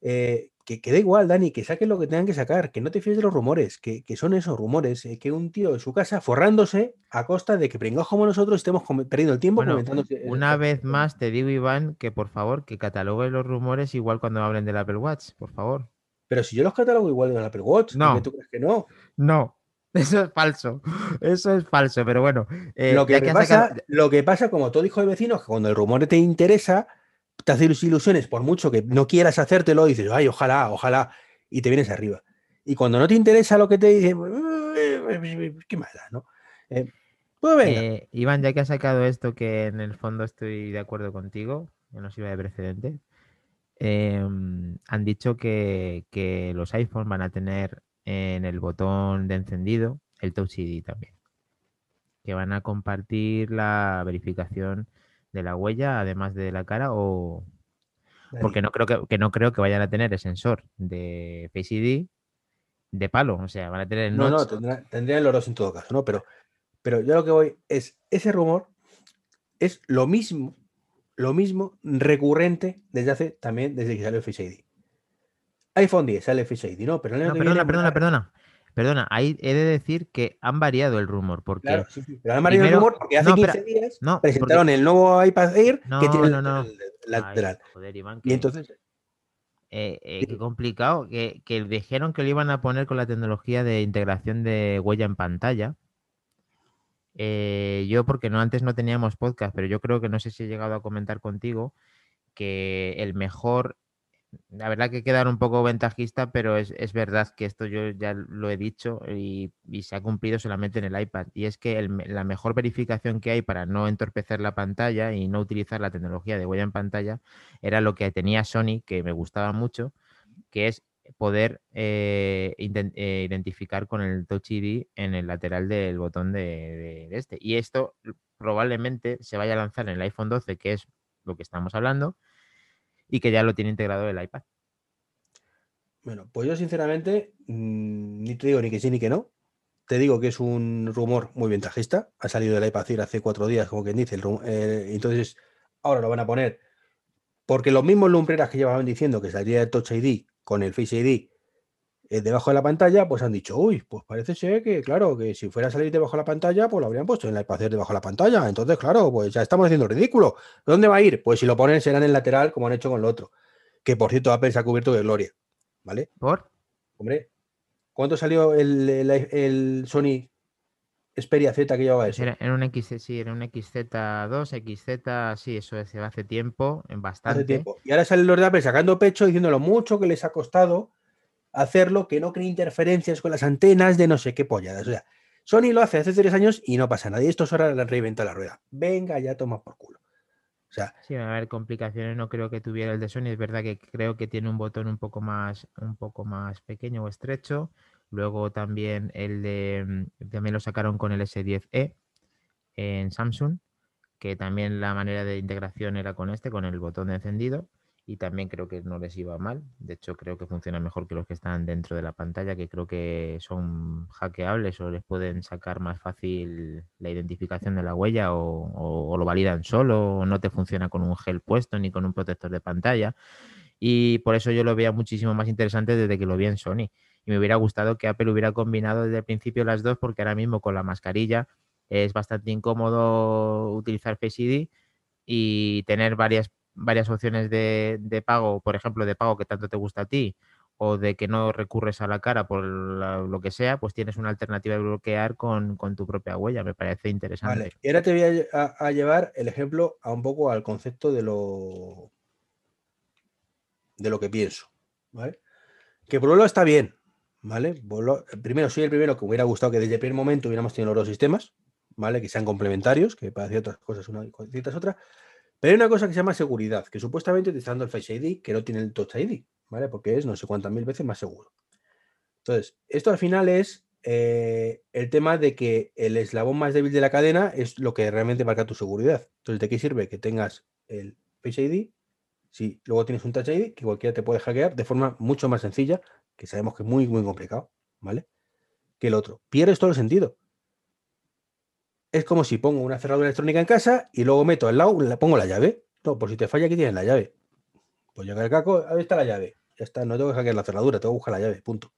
Eh, que, que da igual, Dani, que saquen lo que tengan que sacar, que no te fíes de los rumores, que, que son esos rumores, eh, que un tío en su casa forrándose a costa de que pringados como nosotros estemos perdiendo el tiempo Bueno, comentando. Una vez más te digo, Iván, que por favor, que catalogues los rumores igual cuando hablen del Apple Watch, por favor. Pero si yo los catalogo igual en el Apple Watch, No. tú crees que no. No, (laughs) eso es falso. Eso es falso, pero bueno. eh, lo, que pasa, sacado- lo que pasa, como todo hijo de vecinos, que cuando el rumor te interesa, te hace ilusiones, por mucho que no quieras hacértelo, dices, ay, ojalá, ojalá, y te vienes arriba. Y cuando no te interesa lo que te dicen, qué mala, ¿no? Eh, pues venga, Eh, Iván, ya que has sacado esto, que en el fondo estoy de acuerdo contigo, que no sirve de precedente, em, han dicho que, que los iPhones van a tener en el botón de encendido el Touch ID también. Que van a compartir la verificación de la huella, además de la cara, o porque no creo que, que no creo que vayan a tener el sensor de Face ID de palo, o sea, van a tener el no, no, notch. tendrá- tendrían los dos en todo caso, ¿no? Pero, pero yo lo que voy es, ese rumor es lo mismo, lo mismo recurrente desde hace también, desde que salió el Face ID. iPhone 10 sale Face ID, ¿no? Pero el año No, que perdona, viene perdona, perdona. Perdona, ahí he de decir que han variado el rumor, porque Claro, sí, sí, pero han variado el rumor porque hace no, 15 espera, días no, presentaron el nuevo iPad Air No, que tiene el no, no. lateral-. Ay, joder, Iván, Y entonces, eh, eh, qué complicado, que, que dijeron que lo iban a poner con la tecnología de integración de huella en pantalla. Eh, yo, porque no antes no teníamos podcast, pero yo creo que no sé si he llegado a comentar contigo que el mejor, la verdad que quedar un poco ventajista, pero es, es verdad que esto yo ya lo he dicho y, se ha cumplido solamente en el iPad. Y es que la mejor verificación que hay para no entorpecer la pantalla y no utilizar la tecnología de huella en pantalla era lo que tenía Sony, que me gustaba mucho, que es poder eh, eh, identificar con el Touch ID en el lateral del botón de, este. Y esto probablemente se vaya a lanzar en el iPhone 12, que es lo que estamos hablando, y que ya lo tiene integrado el iPad. Bueno, pues yo sinceramente mm, ni te digo ni que sí ni que no. Te digo que es un rumor muy ventajista. Ha salido del iPad hace cuatro días, como quien dice. entonces, ahora lo van a poner. Porque los mismos lumbreras que llevaban diciendo que salía el Touch ID con el Face ID eh, debajo de la pantalla, pues han dicho, uy, pues parece ser que, claro, que si fuera a salir debajo de la pantalla, pues lo habrían puesto en la iPad debajo de la pantalla. Entonces, claro, pues ya estamos haciendo ridículo. ¿Dónde va a ir? Pues si lo ponen será en el lateral, como han hecho con el otro. Que por cierto, Apple se ha cubierto de gloria. ¿Vale? ¿Por? Hombre, ¿cuánto salió el, Sony Xperia Z que llevaba eso? Era, en un X, sí, era un XZ2, XZ, sí, eso se hace tiempo, en bastante. tiempo. Y ahora salen los de Apple sacando pecho diciendo lo mucho que les ha costado hacerlo, que no cree interferencias con las antenas de no sé qué polladas. O sea, Sony lo hace hace tres años y no pasa nada. Y esto es hora de reinventar la rueda. Venga, ya toma por culo. O sea, sí, a haber complicaciones. No creo que tuviera el de Sony. Es verdad que creo que tiene un botón un poco más, un poco más pequeño o estrecho. Luego también el de mm, también lo sacaron con el S10e en Samsung, que también la manera de integración era con este, con el botón de encendido y también creo que no les iba mal. De hecho, creo que funciona mejor que los que están dentro de la pantalla, que creo que son hackeables o les pueden sacar más fácil la identificación de la huella o, lo validan solo o no te funciona con un gel puesto ni con un protector de pantalla. Y por eso yo lo veía muchísimo más interesante desde que lo vi en Sony. Y me hubiera gustado que Apple hubiera combinado desde el principio las dos porque ahora mismo con la mascarilla es bastante incómodo utilizar Face ID y tener varias varias opciones de, pago, por ejemplo, de pago que tanto te gusta a ti, o de que no recurres a la cara por lo que sea, pues tienes una alternativa de bloquear con, tu propia huella. Me parece interesante. Vale, y ahora te voy a, llevar el ejemplo a un poco al concepto de lo de lo que pienso. ¿vale? Que por un lado está bien, ¿vale? primero, soy el primero que hubiera gustado que desde el primer momento hubiéramos tenido los dos sistemas, ¿vale? Que sean complementarios, que para ciertas cosas una y ciertas otras. Pero hay una cosa que se llama seguridad, que supuestamente utilizando el Face ID, que no tiene el Touch ID, ¿vale? Porque es no sé cuántas mil veces más seguro. Entonces, esto al final es eh, el tema de que el eslabón más débil de la cadena es lo que realmente marca tu seguridad. Entonces, ¿de qué sirve que tengas el Face ID si luego tienes un Touch ID que cualquiera te puede hackear de forma mucho más sencilla, que sabemos que es muy, muy complicado, ¿vale? Que el otro. Pierdes todo el sentido es como si pongo una cerradura electrónica en casa y luego meto al lado, le pongo la llave. No, por si te falla, aquí tienes la llave. Pues llega el caco, ahí está la llave. Ya está, no tengo que hackear la cerradura, tengo que buscar la llave, punto.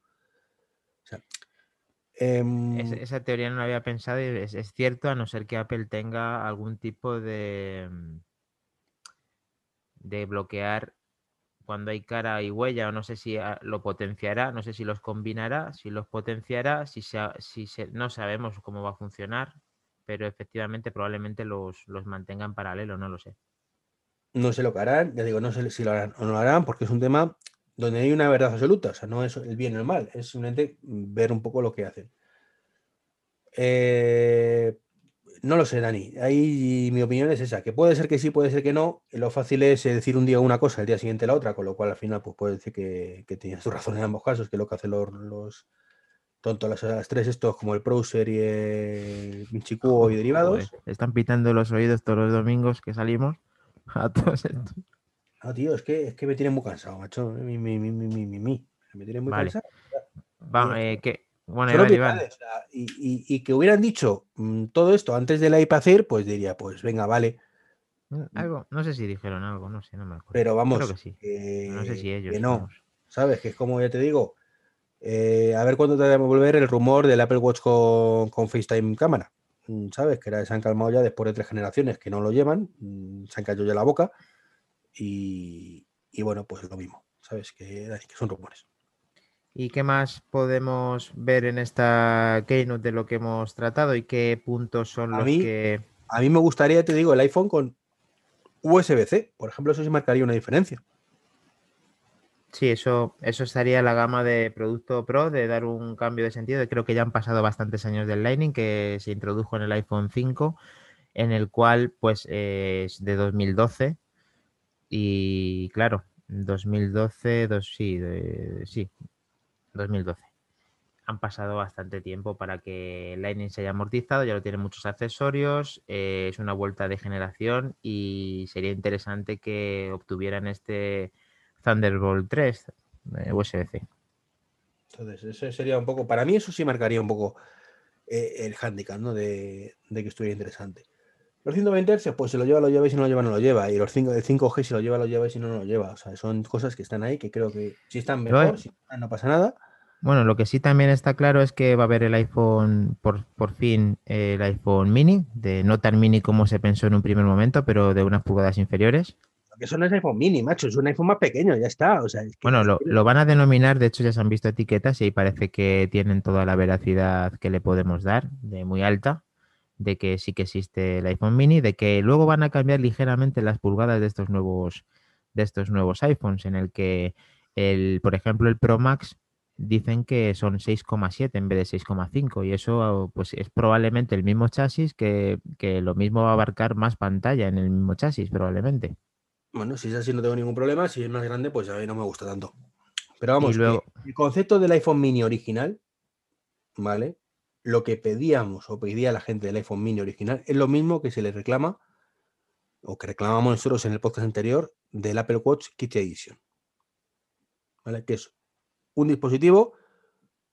Em, esa teoría no la había pensado y es, cierto, a no ser que Apple tenga algún tipo de, de bloquear cuando hay cara y huella, o no sé si ah, lo potenciará, no sé si los combinará, si los potenciará, si no sabemos cómo va a funcionar, pero efectivamente probablemente los, los mantengan en paralelo, no lo sé. No sé lo que harán, ya digo, no sé si lo harán o no lo harán, porque es un tema donde hay una verdad absoluta, o sea, no es el bien o el mal, es simplemente ver un poco lo que hacen. Eh, no lo sé, Dani. Ahí mi opinión es esa, que puede ser que sí, puede ser que no. Lo fácil es eh, decir un día una cosa, el día siguiente la otra, con lo cual al final pues puede decir que, que tienes tu razón en ambos casos, que lo que hacen los, tonto las, las, tres estos como el Browser y el Michikuo y derivados. están pitando los oídos todos los domingos que salimos (laughs) a todos estos. No, tío, es que, es que me tienen muy cansado, macho. Mi, mi, mi, mi, mi, mi. Me tienen muy cansado. Va, eh, que, bueno, Iván, y, y, y, que hubieran dicho mm, todo esto antes del iPad Air, pues diría, pues venga, vale. Mm, algo, no sé si dijeron algo, no sé, no me acuerdo. Pero vamos, Creo que sí. no sé si ellos. Que no, ¿sabes? Que es como ya te digo, eh, a ver cuándo te debe volver el rumor del Apple Watch con, FaceTime cámara. Mm, ¿Sabes? Que se han calmado ya después de tres generaciones que no lo llevan, mm, se han caído ya la boca y, bueno, pues lo mismo, ¿sabes? Que, que son rumores. ¿Y qué más podemos ver en esta Keynote de lo que hemos tratado y qué puntos son los que... A mí me gustaría, te digo, el iPhone con USB-C. Por ejemplo, eso sí marcaría una diferencia. Sí, eso, eso estaría la gama de producto Pro, de dar un cambio de sentido. Creo que ya han pasado bastantes años del Lightning, que se introdujo en el iPhone 5, en el cual pues es de 2012. Y claro, 2012, dos, sí, sí, 2012. Han pasado bastante tiempo para que Lightning se haya amortizado, ya lo tiene muchos accesorios, eh, es una vuelta de generación y sería interesante que obtuvieran este Thunderbolt 3 eh, USB-C. Entonces, ese sería un poco, para mí eso sí marcaría un poco eh, el handicap, ¿no? De, que estuviera interesante. Los 120 Hz, pues si lo lleva, lo lleva y si no lo lleva, no lo lleva. Y los 5, de 5G, si lo lleva, lo lleva y si no, no lo lleva. O sea, son cosas que están ahí que creo que si están mejor, si no, pasa nada. Bueno, lo que sí también está claro es que va a haber el iPhone, por, por fin, el iPhone mini, de no tan mini como se pensó en un primer momento, pero de unas pulgadas inferiores. Eso no es iPhone mini, macho, es un iPhone más pequeño, ya está. O sea, bueno, lo, van a denominar, de hecho ya se han visto etiquetas y ahí parece que tienen toda la veracidad que le podemos dar, de muy alta, de que sí que existe el iPhone mini, de que luego van a cambiar ligeramente las pulgadas de estos nuevos, de estos nuevos iPhones, en el que el, por ejemplo, el Pro Max dicen que son 6,7 en vez de 6,5 y eso pues es probablemente el mismo chasis que, que lo mismo va a abarcar más pantalla en el mismo chasis probablemente. Bueno, si es así no tengo ningún problema. Si es más grande, pues a mí no me gusta tanto. Pero vamos, el concepto del iPhone mini original, ¿vale? Lo que pedíamos o pedía la gente del iPhone mini original es lo mismo que se le reclama o que reclamamos nosotros en el podcast anterior del Apple Watch Kit Edition. ¿Vale? Que es un dispositivo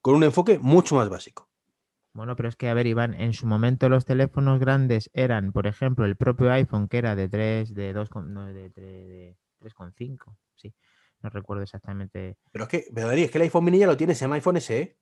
con un enfoque mucho más básico. Bueno, pero es que, a ver, Iván, en su momento los teléfonos grandes eran, por ejemplo, el propio iPhone, que era de 3, de 2, no, de, 3,5, sí. No recuerdo exactamente. Pero es que, pero es que el iPhone mini ya lo tiene, se llama iPhone SE,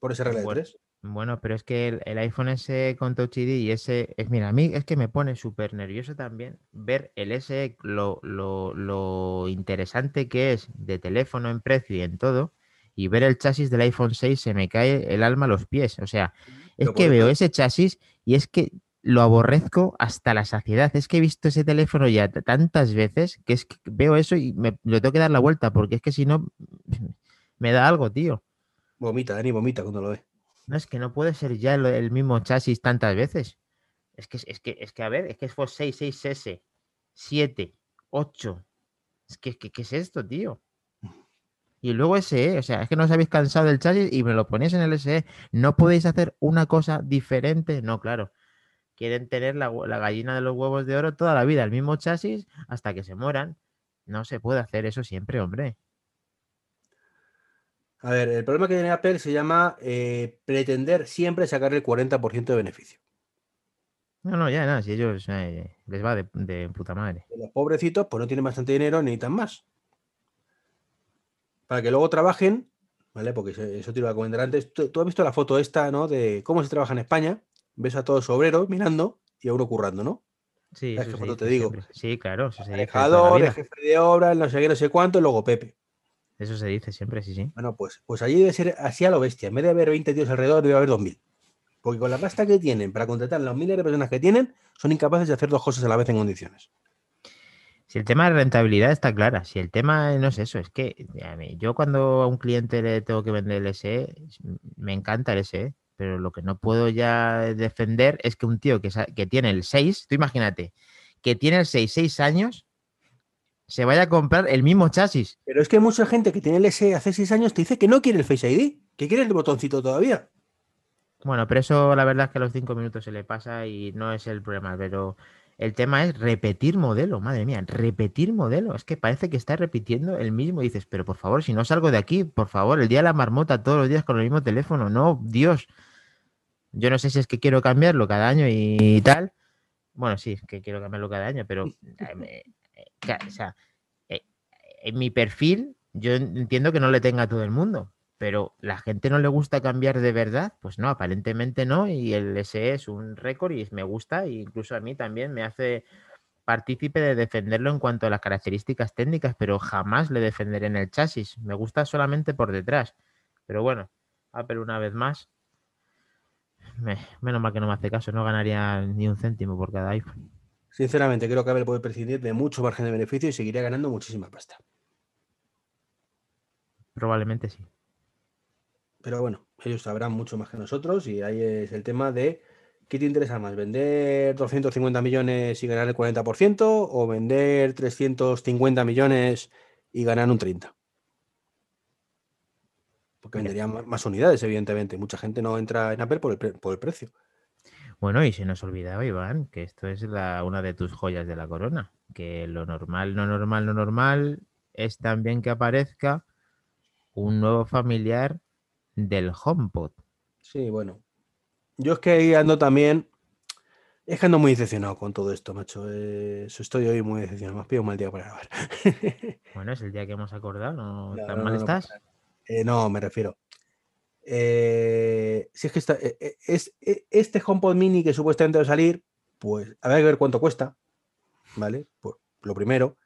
por ese regla bueno, Bueno, pero es que el, iPhone SE con Touch ID y ese, es, mira, a mí es que me pone súper nervioso también ver el SE, lo, lo, lo interesante que es de teléfono en precio y en todo, y ver el chasis del iPhone 6 se me cae el alma a los pies. O sea, es que veo ese chasis y es que lo aborrezco hasta la saciedad. Es que he visto ese teléfono ya tantas veces que es que veo eso y me lo tengo que dar la vuelta porque es que si no (laughs) me da algo, tío. Vomita, Dani, vomita cuando lo ve. No, es que no puede ser ya el, mismo chasis tantas veces. Es que, es que, es que, a ver, es que fue 6, 6S, 7, 8. Es que, que, ¿qué es esto, tío? Y luego SE, o sea, es que no os habéis cansado del chasis y me lo ponéis en el SE. ¿No podéis hacer una cosa diferente? No, claro. Quieren tener la, gallina de los huevos de oro toda la vida, el mismo chasis hasta que se mueran. No se puede hacer eso siempre, hombre. A ver, el problema que tiene Apple se llama eh, pretender siempre sacar el 40% de beneficio. No, no, ya nada, si ellos eh, les va de, de, puta madre. Los pobrecitos, pues no tienen bastante dinero, necesitan más para que luego trabajen, ¿vale? Porque eso te iba a comentar antes. Tú, has visto la foto esta, ¿no? De cómo se trabaja en España. Ves a todos obreros mirando y a uno currando, ¿no? Sí, eso foto te digo? Sí, claro. Eso se el jefe de obra, no sé qué, no sé cuánto, y luego Pepe. Eso se dice siempre, sí, sí. Bueno, pues, pues allí debe ser así a lo bestia. En vez de haber 20 tíos alrededor, debe haber 2.000. Porque con la pasta que tienen para contratar los miles de personas que tienen, son incapaces de hacer dos cosas a la vez en condiciones. Si el tema de rentabilidad está clara, si el tema no es eso, es que yo cuando a un cliente le tengo que vender el SE, me encanta el SE, pero lo que no puedo ya defender es que un tío que, que tiene el 6, tú imagínate, que tiene el 6, 6 años, se vaya a comprar el mismo chasis. Pero es que mucha gente que tiene el SE hace 6 años te dice que no quiere el Face ID, que quiere el botoncito todavía. Bueno, pero eso la verdad es que a los 5 minutos se le pasa y no es el problema, pero el tema es repetir modelo, madre mía, repetir modelo. Es que parece que está repitiendo el mismo. dices, pero por favor, si no salgo de aquí, por favor, el día de la marmota todos los días con el mismo teléfono. No, Dios. Yo no sé si es que quiero cambiarlo cada año y tal. Bueno, sí, es que quiero cambiarlo cada año, pero eh, o sea, eh, en mi perfil yo entiendo que no le tenga a todo el mundo, pero la gente no le gusta cambiar de verdad, pues no, aparentemente no, y el SE es un récord y me gusta, e incluso a mí también me hace partícipe de defenderlo en cuanto a las características técnicas, pero jamás le defenderé en el chasis, me gusta solamente por detrás. Pero bueno, Apple una vez más, menos mal que no me hace caso, no ganaría ni un céntimo por cada iPhone. Sinceramente, creo que Apple puede prescindir de mucho margen de beneficio y seguiría ganando muchísima pasta. Probablemente sí. Pero bueno, ellos sabrán mucho más que nosotros y ahí es el tema de ¿qué te interesa más? ¿Vender 250 millones y ganar el 40% o vender 350 millones y ganan un 30. Porque venderían más unidades, evidentemente. Mucha gente no entra en Apple por el, por el precio. Bueno, y se nos olvidaba, Iván, que esto es la, una de tus joyas de la corona. Que lo normal, no normal, no normal es también que aparezca un nuevo familiar del HomePod. Sí, bueno. Yo es que ahí ando también. Es que ando muy decepcionado con todo esto, macho. estoy hoy muy decepcionado. Me has pedido un mal día para grabar. (laughs) bueno, es el día que hemos acordado. ¿No, tan mal estás? Eh, no, me refiero. Eh, si es que está, eh, es, este HomePod Mini que supuestamente va a salir, pues habrá que ver cuánto cuesta. ¿Vale? Por, lo primero.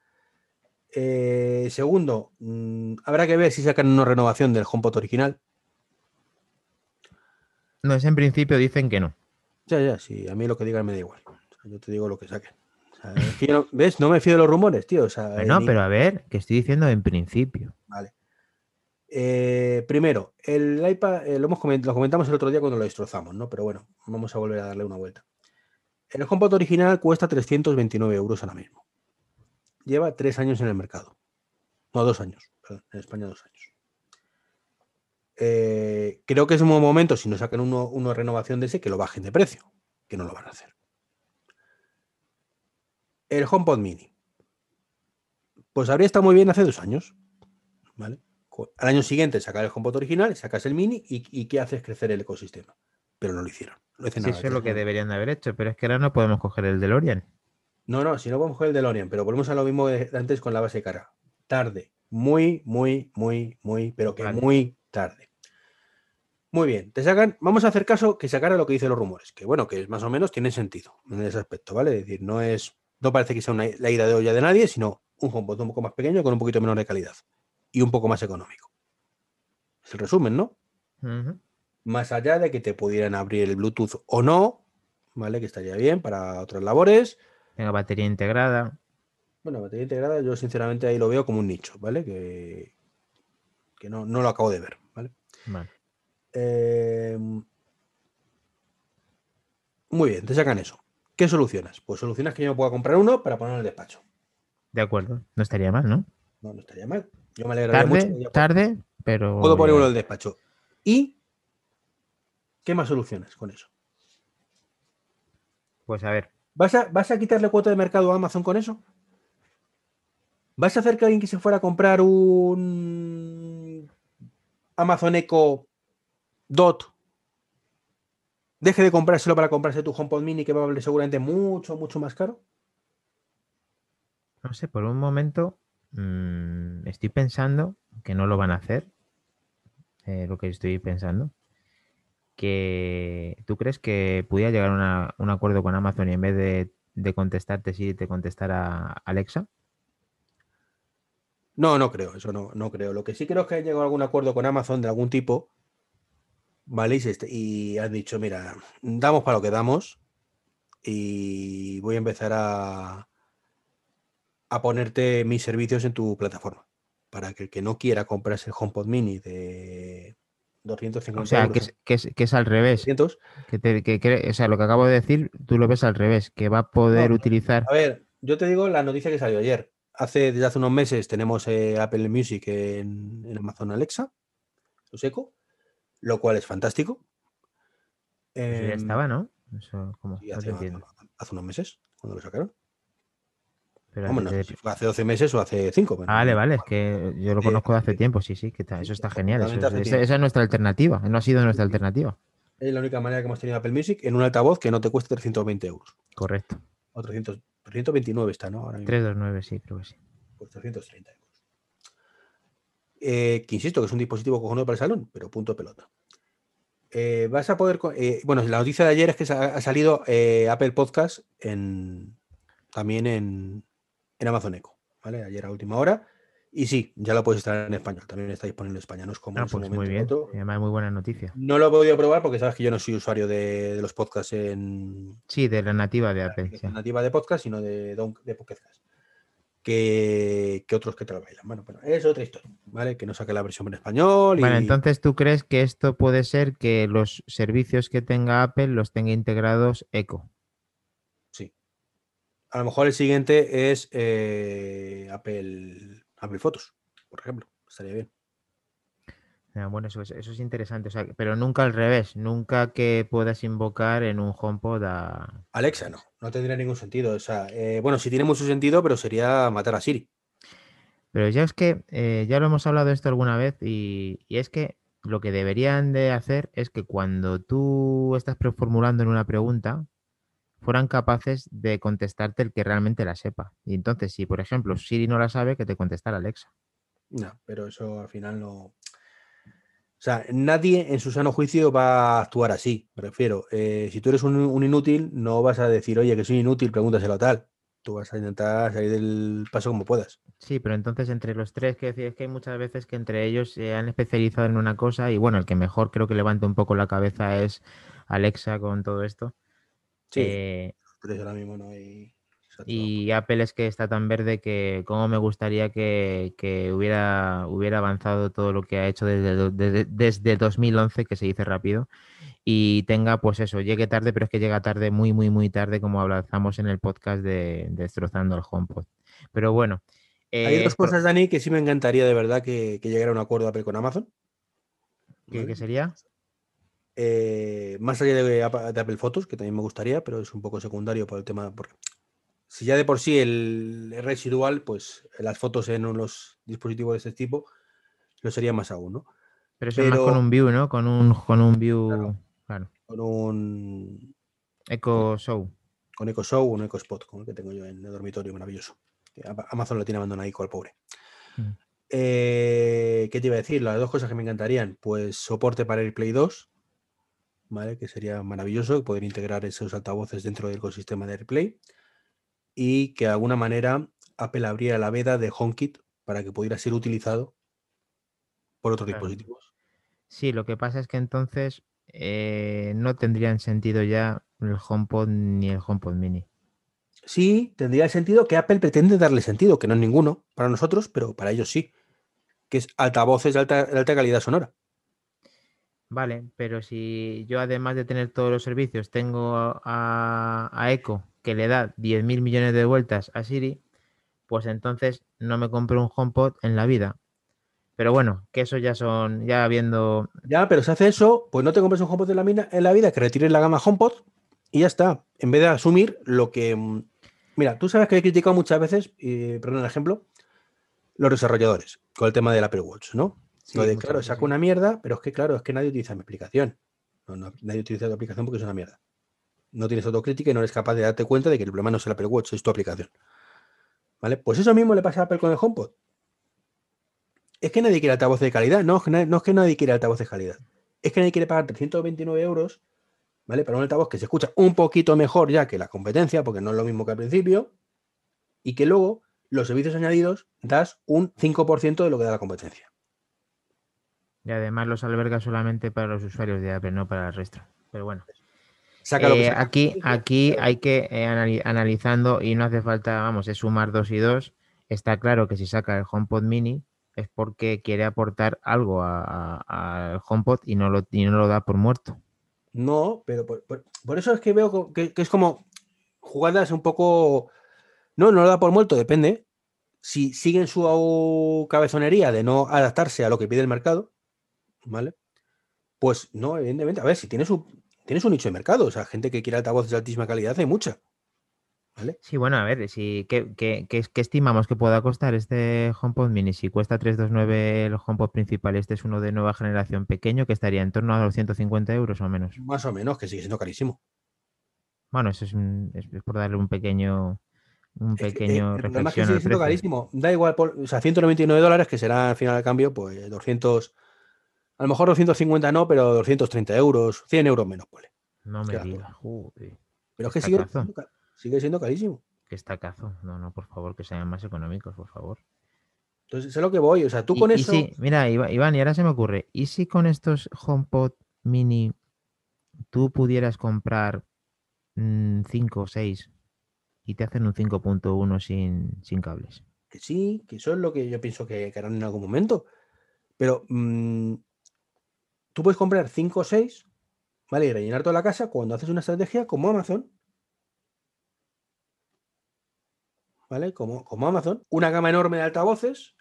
segundo, mm, habrá que ver si sacan una renovación del HomePod original. No, es en principio dicen que no. Ya, ya, sí, a mí lo que digan me da igual. yo te digo lo que saquen. ¿Ves? No me fío de los rumores, tío. no, pero a ver, que estoy diciendo en principio. Vale. Eh, primero, el iPad, eh, lo, hemos lo comentamos el otro día cuando lo destrozamos, ¿no? Pero bueno, vamos a volver a darle una vuelta. El HomePod original cuesta 329 euros ahora mismo. Lleva tres años en el mercado. No, dos años. Perdón, en España dos años. Eh, creo que es un buen momento, si no sacan uno, una renovación de ese, que lo bajen de precio, que no lo van a hacer. El HomePod Mini. Pues habría estado muy bien hace dos años. ¿vale? Al año siguiente sacar el HomePod original, sacas el Mini y, ¿qué haces? Crecer el ecosistema. Pero no lo hicieron. eso es lo que deberían de haber hecho, pero es que ahora no podemos coger el DeLorean. No, no, si no podemos coger el DeLorean, pero volvemos a lo mismo de antes con la base de cara. Tarde. Muy, muy, muy, muy, pero que muy tarde. Muy bien, te sacan, vamos a hacer caso que sacara lo que dicen los rumores, que bueno, que más o menos tiene sentido en ese aspecto, ¿vale? Es decir, no es, no parece que sea una, la ida de olla de nadie, sino un HomePod un poco más pequeño con un poquito menor de calidad y un poco más económico. Es el resumen, ¿no? Más allá de que te pudieran abrir el Bluetooth o no, ¿vale? Que estaría bien para otras labores. Tenga batería integrada. Bueno, batería integrada yo sinceramente ahí lo veo como un nicho, ¿vale? Que, que no, no lo acabo de ver, Em, muy bien, te sacan eso. ¿Qué solucionas? Pues solucionas que yo me pueda comprar uno para poner en el despacho. De acuerdo, no estaría mal, ¿no? No, no estaría mal. Yo me alegraría tarde, mucho. Tarde, pero. Puedo poner uno en el despacho. ¿Y qué más soluciones con eso? Pues a ver. ¿Vas a, ¿Vas a quitarle cuota de mercado a Amazon con eso? ¿Vas a hacer que alguien que se fuera a comprar un Amazon Echo Dot deje de comprárselo para comprarse tu HomePod Mini que va a valer seguramente mucho, mucho más caro? No sé, por un momento mmm, estoy pensando que no lo van a hacer. Eh, lo que estoy pensando. Que tú crees que pudiera llegar a un acuerdo con Amazon y en vez de, de contestarte sí te contestara Alexa. No, no creo, eso no, no creo. Lo que sí creo es que ha llegado a algún acuerdo con Amazon de algún tipo ¿vale? Y, han dicho, mira, damos para lo que damos y voy a empezar a, a ponerte mis servicios en tu plataforma. Para que el que no quiera comprarse el HomePod Mini de 250 O sea, que, es, que, es, al revés. Que, que, o sea, lo que acabo de decir, tú lo ves al revés, que va a poder utilizar. A ver, yo te digo la noticia que salió ayer. Hace, desde hace unos meses tenemos eh, Apple Music en, en Amazon Alexa, lo seco lo cual es fantástico. ya em, estaba, ¿no? hace, unos meses, cuando lo sacaron. Pero hace 12 meses o hace 5. vale, vale, es que yo lo conozco de hace tiempo, sí, sí, que eso está genial. esa, es nuestra alternativa, no ha sido nuestra alternativa. Es la única manera que hemos tenido Apple Music en un altavoz que no te cueste 320 euros. Correcto. O 329 está, ¿no? Ahora 329, sí, creo que sí. Pues 330 euros. Eh, que insisto que es un dispositivo cojonudo para el salón, pero punto pelota. Eh, vas a poder. Eh, bueno, la noticia de ayer es que ha salido Apple Podcast en, también en, Amazon Echo, ¿vale? Ayer a última hora. Y sí, ya lo puedes estar en español, también está disponible en España, no es como ah, pues muy bien, además muy buena noticia. No lo he podido probar porque sabes que yo no soy usuario de, los podcasts en... Sí, de la nativa de Apple. La nativa de podcast, sino de, de Pocket que, otros que te lo bailan. Bueno, bueno, es otra historia, ¿vale? Que no saque la versión en español. Bueno, entonces tú crees que esto puede ser que los servicios que tenga Apple los tenga integrados Echo. Sí. A lo mejor el siguiente es eh, Apple Apple Fotos, por ejemplo. Estaría bien. bueno, eso, es interesante. pero nunca al revés. Nunca que puedas invocar en un HomePod a. Alexa, no. No tendría ningún sentido. O sea, eh, bueno, sí tiene mucho sentido, pero sería matar a Siri. Pero ya es que eh, ya lo hemos hablado esto alguna vez y, y, es que lo que deberían de hacer es que cuando tú estás formulando en una pregunta, fueran capaces de contestarte el que realmente la sepa. Y entonces, si por ejemplo Siri no la sabe, que te contestara Alexa. No, pero eso al final no. O sea, nadie en su sano juicio va a actuar así, me refiero. Eh, si tú eres un, inútil, no vas a decir, oye, que soy inútil, pregúntaselo a tal. Tú vas a intentar salir del paso como puedas. Sí, pero entonces entre los tres, que decir, es que hay muchas veces que entre ellos se han especializado en una cosa y bueno, el que mejor creo que levanta un poco la cabeza es Alexa con todo esto. Sí, eh, ahora mismo no hay... Y Apple es que está tan verde que como me gustaría que, hubiera, hubiera avanzado todo lo que ha hecho desde, desde, 2011, que se dice rápido, y tenga, pues eso, llegue tarde, pero es que llega tarde, muy, muy, muy tarde, como hablamos en el podcast de Destrozando el HomePod. Pero bueno. Hay dos cosas, Dani, que sí me encantaría de verdad que, llegara a un acuerdo Apple con Amazon. ¿Qué, sería? Eh, más allá de, Apple Photos, que también me gustaría, pero es un poco secundario por el tema. Si ya de por sí el, residual, pues las fotos en unos dispositivos de este tipo lo sería más aún, ¿no? Pero eso es más con un view, ¿no? Con un, con un view. Claro. Con un. Eco Show. Con Eco Show, un Eco Spot, como el que tengo yo en el dormitorio, maravilloso. Amazon lo tiene abandonado abandonadico al pobre. Mm. Eh, ¿Qué te iba a decir? Las dos cosas que me encantarían, pues soporte para AirPlay 2, ¿vale? que sería maravilloso poder integrar esos altavoces dentro del ecosistema de AirPlay y que de alguna manera Apple abriera la veda de HomeKit para que pudiera ser utilizado por otros dispositivos. Sí, lo que pasa es que entonces eh, no tendrían sentido ya el HomePod ni el HomePod Mini. Sí, tendría sentido que Apple pretende darle sentido, que no es ninguno para nosotros, pero para ellos sí, que es altavoces de alta, de alta calidad sonora. Vale, pero si yo además de tener todos los servicios tengo a, a Echo que le da 10.000 millones de vueltas a Siri, pues entonces no me compro un HomePod en la vida. Pero bueno, que eso ya son, ya viendo... Ya, pero si hace eso, pues no te compres un HomePod en la, mina, en la vida, que retires la gama HomePod y ya está. En vez de asumir lo que... Mm, mira, tú sabes que he criticado muchas veces, y, perdón el ejemplo, los desarrolladores con el tema del Apple Watch, ¿no? Claro, saco una mierda, pero es que, claro, es que nadie utiliza mi aplicación. nadie utiliza tu aplicación porque es una mierda. No tienes autocrítica y no eres capaz de darte cuenta de que el problema no es el Apple Watch, es tu aplicación. ¿Vale? Pues eso mismo le pasa a Apple con el HomePod. Es que nadie quiere altavoz de calidad. No, no es que nadie quiere altavoz de calidad. Es que nadie quiere pagar 329 euros, ¿vale? Para un altavoz que se escucha un poquito mejor ya que la competencia, porque no es lo mismo que al principio, y que luego los servicios añadidos das un 5% de lo que da la competencia. Y además los alberga solamente para los usuarios de Apple, no para el resto. Pero bueno. Eh, aquí, aquí hay que eh, analizando y no hace falta, vamos, es sumar dos y dos. Está claro que si saca el HomePod Mini es porque quiere aportar algo al HomePod y no, lo, no lo da por muerto. No, pero por, eso es que veo que, que, es como jugadas un poco... No, no lo da por muerto, depende. Si siguen su cabezonería de no adaptarse a lo que pide el mercado, ¿vale? Pues no, evidentemente, a ver, si tienes un, tienes un nicho de mercado, o sea, gente que quiere altavoces de altísima calidad, hay mucha. ¿Vale? Sí, bueno, a ver, si, ¿qué, qué, qué, estimamos que pueda costar este HomePod Mini? Si cuesta 329 el HomePod principal, este es uno de nueva generación pequeño, que estaría en torno a los 150 euros o menos. Más o menos, que sigue siendo carísimo. Bueno, eso es, por darle un pequeño un pequeño reflexión. que sigue siendo carísimo. Da igual, o sea, 199 dólares, que será al final de cambio, pues 200, a lo mejor 250 no, pero 230 euros, 100 euros menos, pues. No me digas, Pero es que sigue, sigue, siendo carísimo. Que está cazo. No, no, por favor, que sean más económicos, por favor. Entonces, sé lo que voy. O sea, tú con eso. sí, mira, Iván, y ahora se me ocurre. ¿Y si con estos HomePod mini tú pudieras comprar 5 mm, o 6 y te hacen un 5.1 sin, sin cables? Que sí, que eso es lo que yo pienso que, harán en algún momento. Pero mm, tú puedes comprar 5 o 6, ¿vale? Y rellenar toda la casa cuando haces una estrategia como Amazon. ¿Vale? Como, como Amazon. Una gama enorme de altavoces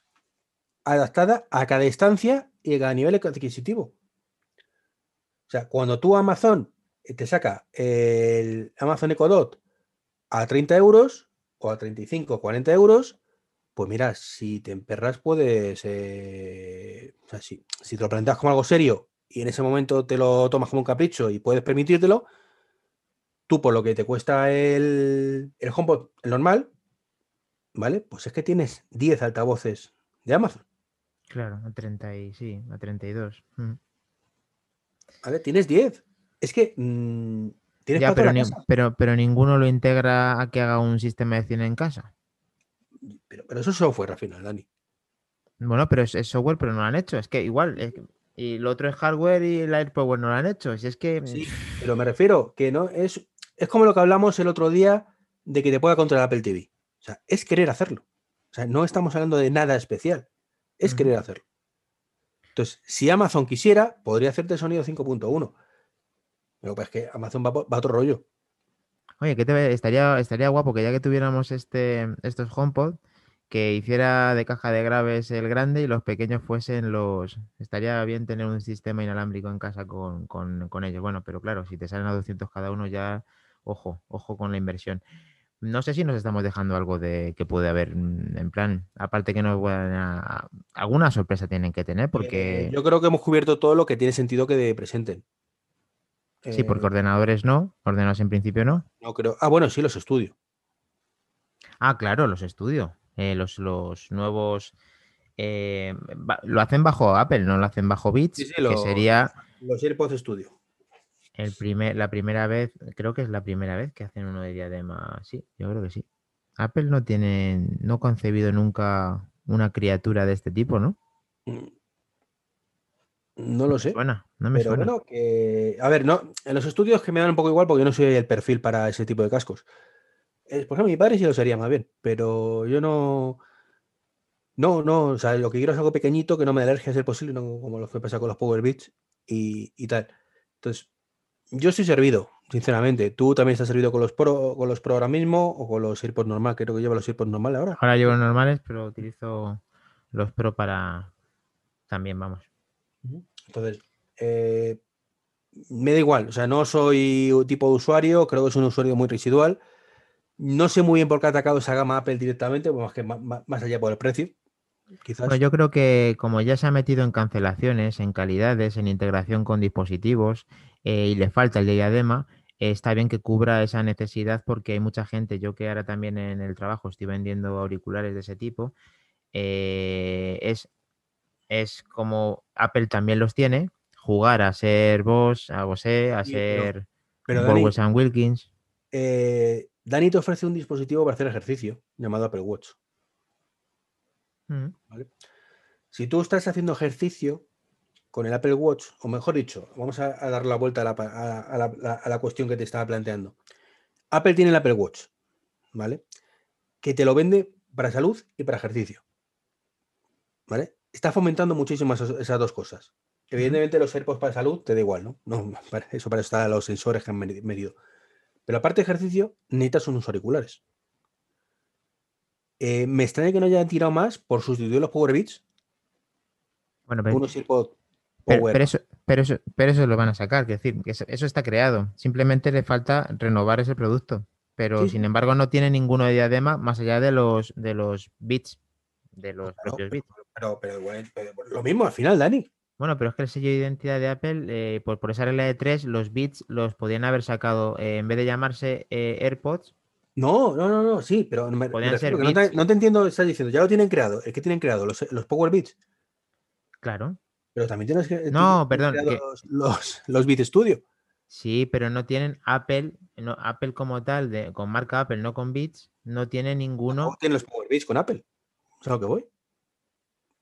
adaptada a cada instancia y a cada nivel adquisitivo. O sea, cuando tú Amazon eh, te saca el Amazon Echo Dot a 30 euros o a 35 o 40 euros, pues mira, si te emperras puedes, eh, o sea, si, si, te lo planteas como algo serio y en ese momento te lo tomas como un capricho y puedes permitírtelo, tú por lo que te cuesta el, el HomePod el normal, ¿vale? Pues es que tienes 10 altavoces de Amazon. Claro, a 30 y sí, a 32. ¿Vale? Tienes 10. Es que mm, tienes ya, pero, pero, pero, ninguno lo integra a que haga un sistema de cine en casa. Pero, pero eso es software al final, Dani. Bueno, pero es, software, pero no lo han hecho. Es que igual, y lo otro es hardware y el AirPower no lo han hecho. Si es que. Sí, pero me refiero que no es. Es como lo que hablamos el otro día de que te pueda controlar Apple TV. O sea, es querer hacerlo. O sea, no estamos hablando de nada especial. Es querer hacerlo. Entonces, si Amazon quisiera, podría hacerte sonido 5.1. Pero pues es que Amazon va, a otro rollo. Oye, que te, estaría, estaría guapo que ya que tuviéramos este, estos HomePod, que hiciera de caja de graves el grande y los pequeños fuesen los... Estaría bien tener un sistema inalámbrico en casa con, con ellos. Bueno, pero claro, si te salen a 200 cada uno ya, ojo, ojo con la inversión. No sé si nos estamos dejando algo de que puede haber, mm, en plan, aparte que nos a, alguna sorpresa tienen que tener, porque... Eh, yo creo que hemos cubierto todo lo que tiene sentido que presenten. Sí, porque eh, ordenadores no, ordenadores en principio no. No creo. Ah, bueno, sí, los estudio. Ah, claro, los estudio. Eh, los, los nuevos lo hacen bajo Apple, no lo hacen bajo Beats, sí, que sería los AirPods Studio. El primer, la primera vez, creo que es la primera vez que hacen uno de diadema. Sí, yo creo que sí. Apple no tiene, no ha concebido nunca una criatura de este tipo, ¿no? Mm. No lo sé. Suena, no me suena. Bueno, que. A ver, no, en los estudios que me dan un poco igual porque yo no soy el perfil para ese tipo de cascos. Por ejemplo, mi padre sí lo sería más bien, pero yo no. No, no, o sea, lo que quiero es algo pequeñito que no me alergie a ser posible, no como lo que pasa con los Power Beats y, y tal. Entonces, yo estoy servido, sinceramente. ¿Tú también estás servido con los Pro, con los Pro ahora mismo o con los AirPods normal? Creo que lleva los AirPods normales ahora. Ahora llevo los normales, pero utilizo los Pro para también, vamos. Entonces, eh, me da igual. O sea, no soy un tipo de usuario, creo que es un usuario muy residual. No sé muy bien por qué ha atacado esa gama Apple directamente, más que más allá por el precio. Bueno, yo creo que como ya se ha metido en cancelaciones, en calidades, en integración con dispositivos eh, y le falta el diadema, eh, está bien que cubra esa necesidad porque hay mucha gente, yo que ahora también en el trabajo estoy vendiendo auriculares de ese tipo, eh, es, es como Apple también los tiene, jugar a ser Boss, a Bose, a ser pero, Wilkins. Dani te ofrece un dispositivo para hacer ejercicio llamado Apple Watch. Mm. Si tú estás haciendo ejercicio con el Apple Watch, o mejor dicho, vamos a, dar la vuelta a la, cuestión que te estaba planteando. Apple tiene el Apple Watch, ¿vale? Que te lo vende para salud y para ejercicio. ¿Vale? Está fomentando muchísimo esas, dos cosas. Evidentemente, los AirPods para salud te da igual, ¿no? no (laughs) para eso para eso están los sensores que han medido. Pero aparte de ejercicio, necesitas unos auriculares. Eh, me extraña que no hayan tirado más por sustituir los Power Beats. Bueno, pero, pero, eso, pero, eso, pero eso lo van a sacar, es decir, que eso, está creado. Simplemente le falta renovar ese producto. Pero sin embargo no tiene ninguno de diadema más allá de los de los bits, de los propios bits. Pero, lo mismo al final, Dani. Bueno, pero es que el sello de identidad de Apple, eh, por, por, esa regla de tres, los bits los podían haber sacado, eh, en vez de llamarse AirPods, no, no, no, no, sí, pero no, te, entiendo lo que estás diciendo. Ya lo tienen creado. ¿El que tienen creado? Los, los Power Beats. Claro. Pero también tienes que. No, perdón. Los, los, Beat Studio. Sí, pero no tienen Apple, no, Apple como tal, de, con marca Apple, no con Beats, no tiene ninguno. No tienen los Power Beats con Apple. Es a lo que voy.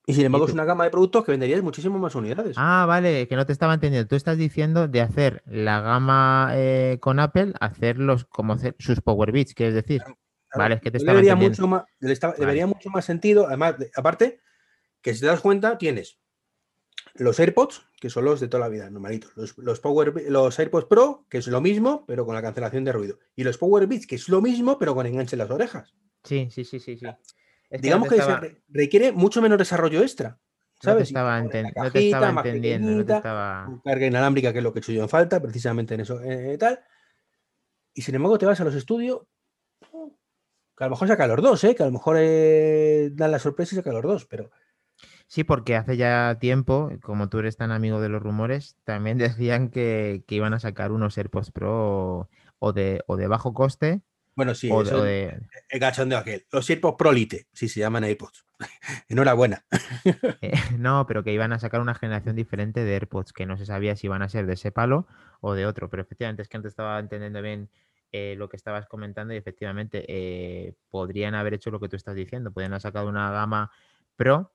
Y sin embargo, es una gama de productos que venderías muchísimo más unidades. Ah, vale, que no te estaba entendiendo. Tú estás diciendo de hacer la gama eh, con Apple, hacerlos como hacer sus Power Beats, quieres decir. Vale, es que te estaba debería mucho más, Debería mucho más sentido. Además, aparte, que si te das cuenta, tienes los AirPods, que son los de toda la vida, normalitos. Los, Power, los AirPods Pro, que es lo mismo, pero con la cancelación de ruido. Y los Power Beats, que es lo mismo, pero con enganche en las orejas. Sí, sí, sí, sí, sí. Digamos que, requiere mucho menos desarrollo extra. ¿Sabes? No te estaba, entendiendo, no te estaba... Carga inalámbrica, que es lo que he hecho yo en falta, precisamente en eso eh, tal. Y sin embargo te vas a los estudios, que a lo mejor saca los dos, ¿eh? que a lo mejor eh, dan la sorpresa y saca los dos, pero... Sí, porque hace ya tiempo, como tú eres tan amigo de los rumores, también (laughs) decían que, iban a sacar unos AirPods Pro o de, o de bajo coste bueno, sí, eso de... el de aquel. Los AirPods Pro Lite, sí se llaman AirPods. (laughs) Enhorabuena. Eh, no, pero que iban a sacar una generación diferente de AirPods, que no se sabía si iban a ser de ese palo o de otro. Pero efectivamente es que antes estaba entendiendo bien eh, lo que estabas comentando y efectivamente eh, podrían haber hecho lo que tú estás diciendo. Podrían haber sacado una gama Pro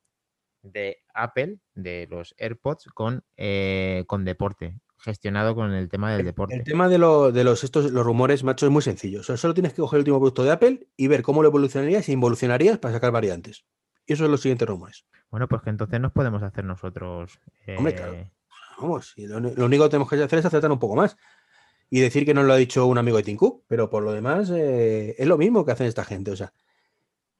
de Apple, de los AirPods, con, con deporte gestionado con el tema del deporte. El tema de, los, estos, los rumores, macho, es muy sencillo. solo tienes que coger el último producto de Apple y ver cómo lo evolucionarías y involucionarías para sacar variantes. Y eso es los siguientes rumores. Bueno, pues que entonces nos podemos hacer nosotros. Hombre, claro. Eh, Vamos, lo, único que tenemos que hacer es acertar un poco más. Y decir que nos lo ha dicho un amigo de Tim Cook, pero por lo demás eh, es lo mismo que hacen esta gente. O sea,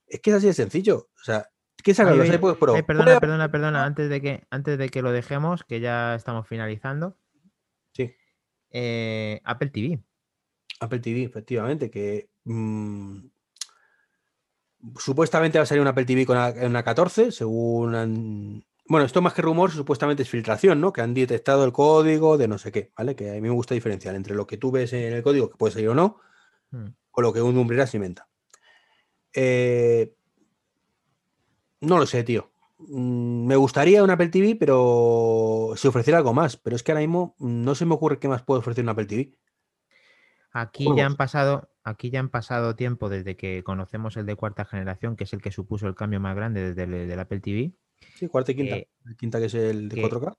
es que es así de sencillo. O sea, ¿qué sacan los iPods Pro? perdona, perdona, perdona. Antes de, que, antes de que lo dejemos, que ya estamos finalizando. Eh, Apple TV. Apple TV, efectivamente, que mm, supuestamente va a salir un Apple TV con una, 14, según... bueno, esto más que rumor, supuestamente es filtración, ¿no? Que han detectado el código de no sé qué, ¿vale? Que a mí me gusta diferenciar entre lo que tú ves en el código, que puede salir o no, hmm. o lo que un Umbrella se inventa. Eh, no lo sé, tío. Mm, me gustaría un Apple TV, pero si ofreciera algo más. Pero es que ahora mismo no se me ocurre qué más puede ofrecer un Apple TV. Aquí ya han pasado, aquí ya han pasado tiempo desde que conocemos el de cuarta generación, que es el que supuso el cambio más grande desde el Apple TV. Sí, cuarta y quinta. Eh, quinta que es el de 4K.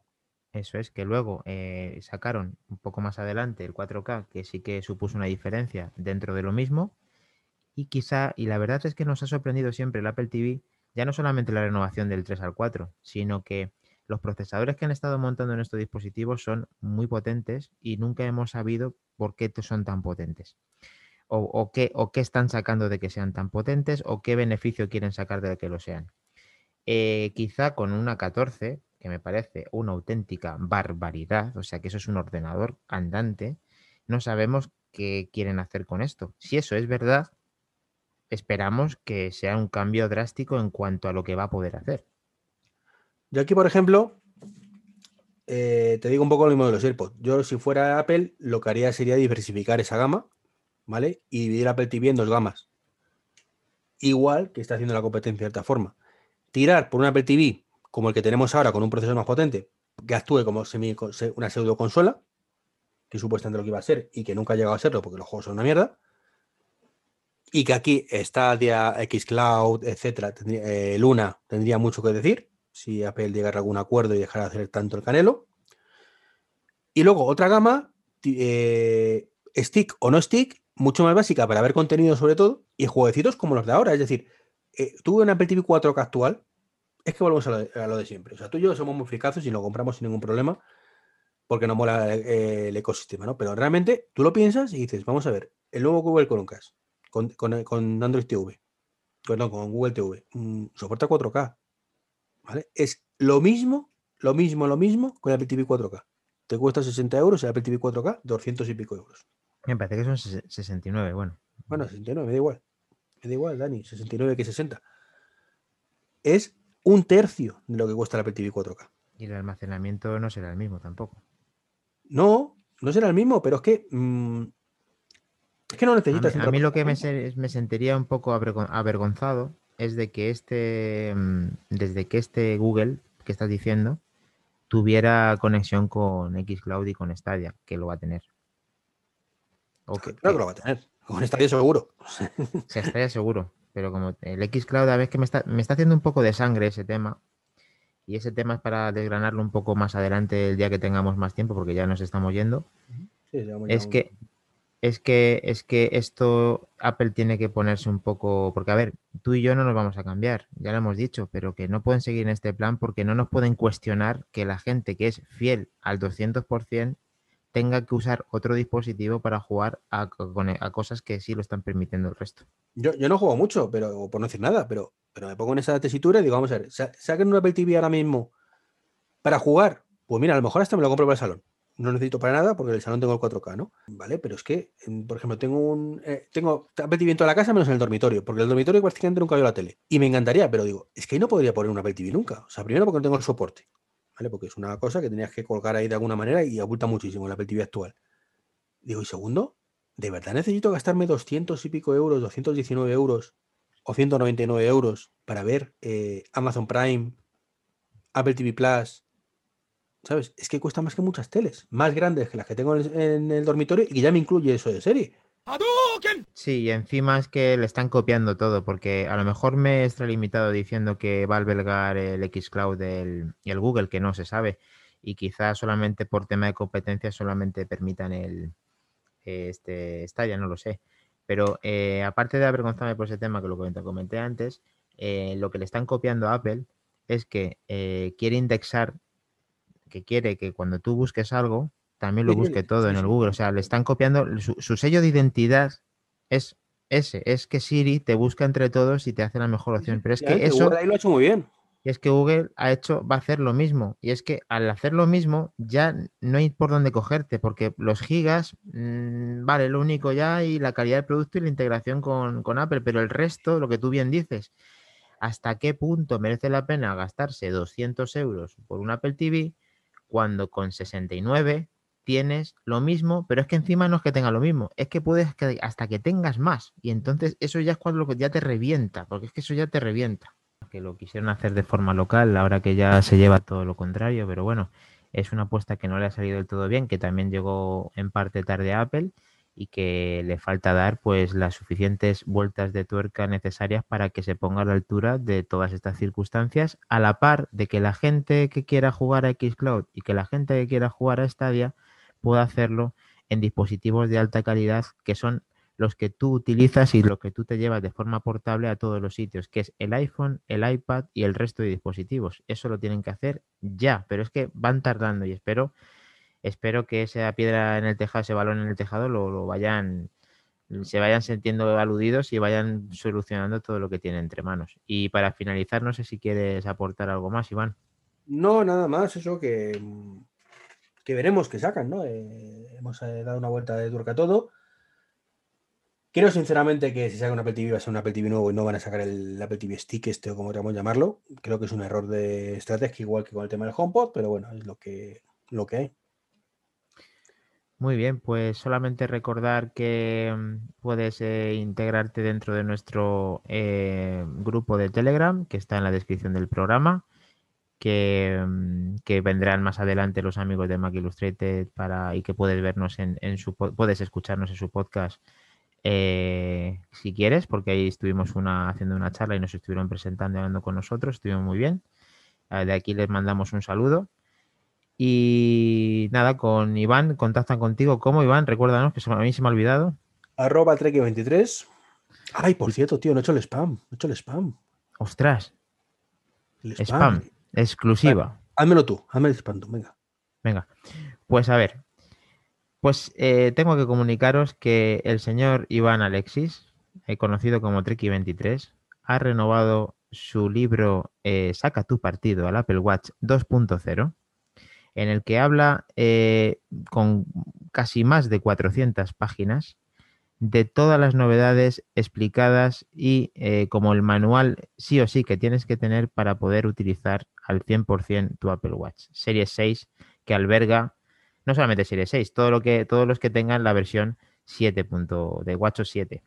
Eso es, que luego eh, sacaron un poco más adelante el 4K, que sí que supuso una diferencia dentro de lo mismo. Y quizá, y la verdad es que nos ha sorprendido siempre el Apple TV ya no solamente la renovación del 3 al 4, sino que los procesadores que han estado montando en estos dispositivos son muy potentes y nunca hemos sabido por qué son tan potentes. O, qué, están sacando de que sean tan potentes o qué beneficio quieren sacar de que lo sean. Eh, quizá con una 14, que me parece una auténtica barbaridad, o sea que eso es un ordenador andante, no sabemos qué quieren hacer con esto. Si eso es verdad, esperamos que sea un cambio drástico en cuanto a lo que va a poder hacer. Yo aquí, por ejemplo, eh, te digo un poco lo mismo de los AirPods. Yo, si fuera Apple, lo que haría sería diversificar esa gama, ¿vale? Y dividir Apple TV en dos gamas. Igual que está haciendo la competencia de cierta forma. Tirar por un Apple TV como el que tenemos ahora, con un procesador más potente, que actúe como una pseudo consola, que supuestamente lo que iba a ser y que nunca ha llegado a serlo porque los juegos son una mierda y que aquí Stadia, Xcloud, etcétera, eh, Luna tendría mucho que decir si Apple llegara a algún acuerdo y dejara de hacer tanto el canelo. Y luego otra gama, eh, stick o no stick, mucho más básica para ver contenido sobre todo, y jueguecitos como los de ahora. Es decir, eh, tuve una Apple TV 4K actual, es que volvemos a lo, de, siempre. O sea, tú y yo somos muy eficaces y lo compramos sin ningún problema porque no mola el, ecosistema, ¿no? Pero realmente tú lo piensas y dices, vamos a ver, el nuevo Google Chromecast, con, con, Android TV, perdón, con Google TV, mm, soporta 4K. ¿Vale? Es lo mismo, lo mismo, lo mismo con Apple TV 4K. Te cuesta 60 euros el Apple TV 4K, 200 y pico euros. Me parece que son 69, bueno. Bueno, 69, me da igual. Me da igual, Dani, 69 que 60. Es un tercio de lo que cuesta el Apple TV 4K. Y el almacenamiento no será el mismo tampoco. No, no será el mismo, pero es que mm, es que no necesitas. A mí, lo que me, sentiría un poco avergonzado es de que este, mm, desde que este Google que estás diciendo tuviera conexión con Xcloud y con Stadia, que lo va a tener. claro que lo va a tener. Con Stadia seguro. (laughs) Sí, Stadia seguro. Pero como el Xcloud, a veces que me está, me está haciendo un poco de sangre ese tema. Y ese tema es para desgranarlo un poco más adelante el día que tengamos más tiempo, porque ya nos estamos yendo. es que es que, es que esto Apple tiene que ponerse un poco, porque a ver, tú y yo no nos vamos a cambiar, ya lo hemos dicho, pero que no pueden seguir en este plan porque no nos pueden cuestionar que la gente que es fiel al 200% tenga que usar otro dispositivo para jugar a, cosas que sí lo están permitiendo el resto. Yo, yo no juego mucho, pero por no decir nada, pero, pero me pongo en esa tesitura y digo, vamos a ver, saquen una Apple TV ahora mismo para jugar. Pues mira, a lo mejor hasta me lo compro para el salón no necesito para nada porque en el salón tengo el 4K, ¿no? Vale, pero es que, por ejemplo, tengo un. Eh, tengo en toda la casa menos en el dormitorio, porque el dormitorio prácticamente nunca veo la tele. Y me encantaría, pero digo, es que ahí no podría poner una Apple TV nunca. O sea, primero porque no tengo el soporte, ¿vale? Porque es una cosa que tenías que colgar ahí de alguna manera y oculta muchísimo la Apple TV actual. Digo, y segundo, ¿de verdad necesito gastarme 200 y pico euros, 219 euros o 199 euros para ver eh, Amazon Prime, Apple TV Plus? ¿Sabes? Es que cuesta más que muchas teles, más grandes que las que tengo en el dormitorio y que ya me incluye eso de serie. Sí, y encima es que le están copiando todo, porque a lo mejor me he extralimitado diciendo que va a albergar el Xcloud y el Google, que no se sabe, y quizás solamente por tema de competencia solamente permitan el este ya no lo sé. Pero eh, aparte de avergonzarme por ese tema que lo comenté antes, eh, lo que le están copiando a Apple es que eh, quiere indexar que quiere que cuando tú busques algo, también lo busque todo en el Google. O sea, le están copiando, su, sello de identidad es ese, es que Siri te busca entre todos y te hace la mejor opción. Pero es que eso... Google ahí lo ha hecho muy bien. Y es que Google ha hecho, va a hacer lo mismo. Y es que al hacer lo mismo, ya no hay por dónde cogerte, porque los gigas, mm, vale, lo único ya y la calidad del producto y la integración con, con Apple, pero el resto, lo que tú bien dices, ¿hasta qué punto merece la pena gastarse 200 euros por un Apple TV? Cuando con 69 tienes lo mismo, pero es que encima no es que tenga lo mismo, es que puedes que hasta que tengas más. Y entonces eso ya es cuando ya te revienta, porque es que eso ya te revienta. Que lo quisieron hacer de forma local, ahora que ya se lleva todo lo contrario, pero bueno, es una apuesta que no le ha salido del todo bien, que también llegó en parte tarde a Apple y que le falta dar pues las suficientes vueltas de tuerca necesarias para que se ponga a la altura de todas estas circunstancias, a la par de que la gente que quiera jugar a Xcloud y que la gente que quiera jugar a Stadia pueda hacerlo en dispositivos de alta calidad que son los que tú utilizas y los que tú te llevas de forma portable a todos los sitios, que es el iPhone, el iPad y el resto de dispositivos. Eso lo tienen que hacer ya, pero es que van tardando y espero espero que esa piedra en el tejado, ese balón en el tejado, lo, vayan, se vayan sintiendo aludidos y vayan solucionando todo lo que tienen entre manos. Y para finalizar, no sé si quieres aportar algo más, Iván. No, nada más, eso que, que veremos que sacan, ¿no? Eh, hemos eh, dado una vuelta de turca a todo. Creo sinceramente que si saca un Apple TV va a ser un Apple TV nuevo y no van a sacar el Apple TV Stick este o como queramos llamarlo. Creo que es un error de estrategia igual que con el tema del HomePod, pero bueno, es lo que, lo que hay. Muy bien, pues solamente recordar que mm, puedes eh, integrarte dentro de nuestro eh, grupo de Telegram, que está en la descripción del programa, que, mm, vendrán más adelante los amigos de Mac Illustrated para, y que puedes vernos en, su puedes escucharnos en su podcast eh, si quieres, porque ahí estuvimos una, haciendo una charla y nos estuvieron presentando y hablando con nosotros, estuvimos muy bien. De aquí les mandamos un saludo. Y nada, con Iván, contactan contigo. ¿Cómo, Iván? Recuérdanos, que a mí se me ha olvidado. Arroba Trek23. Ay, por cierto, tío, no he hecho el spam. No he hecho el spam. Ostras. spam. Exclusiva. házmelo tú, hazme el spam tú, venga. Venga. Pues a ver. Pues eh, tengo que comunicaros que el señor Iván Alexis, eh, conocido como Treki23, ha renovado su libro eh, Saca tu partido al Apple Watch 2.0 en el que habla eh, con casi más de 400 páginas de todas las novedades explicadas y eh, como el manual sí o sí que tienes que tener para poder utilizar al 100% tu Apple Watch. Serie 6 que alberga no solamente Serie 6, todo lo que, todos los que tengan la versión 7. de Watch 7.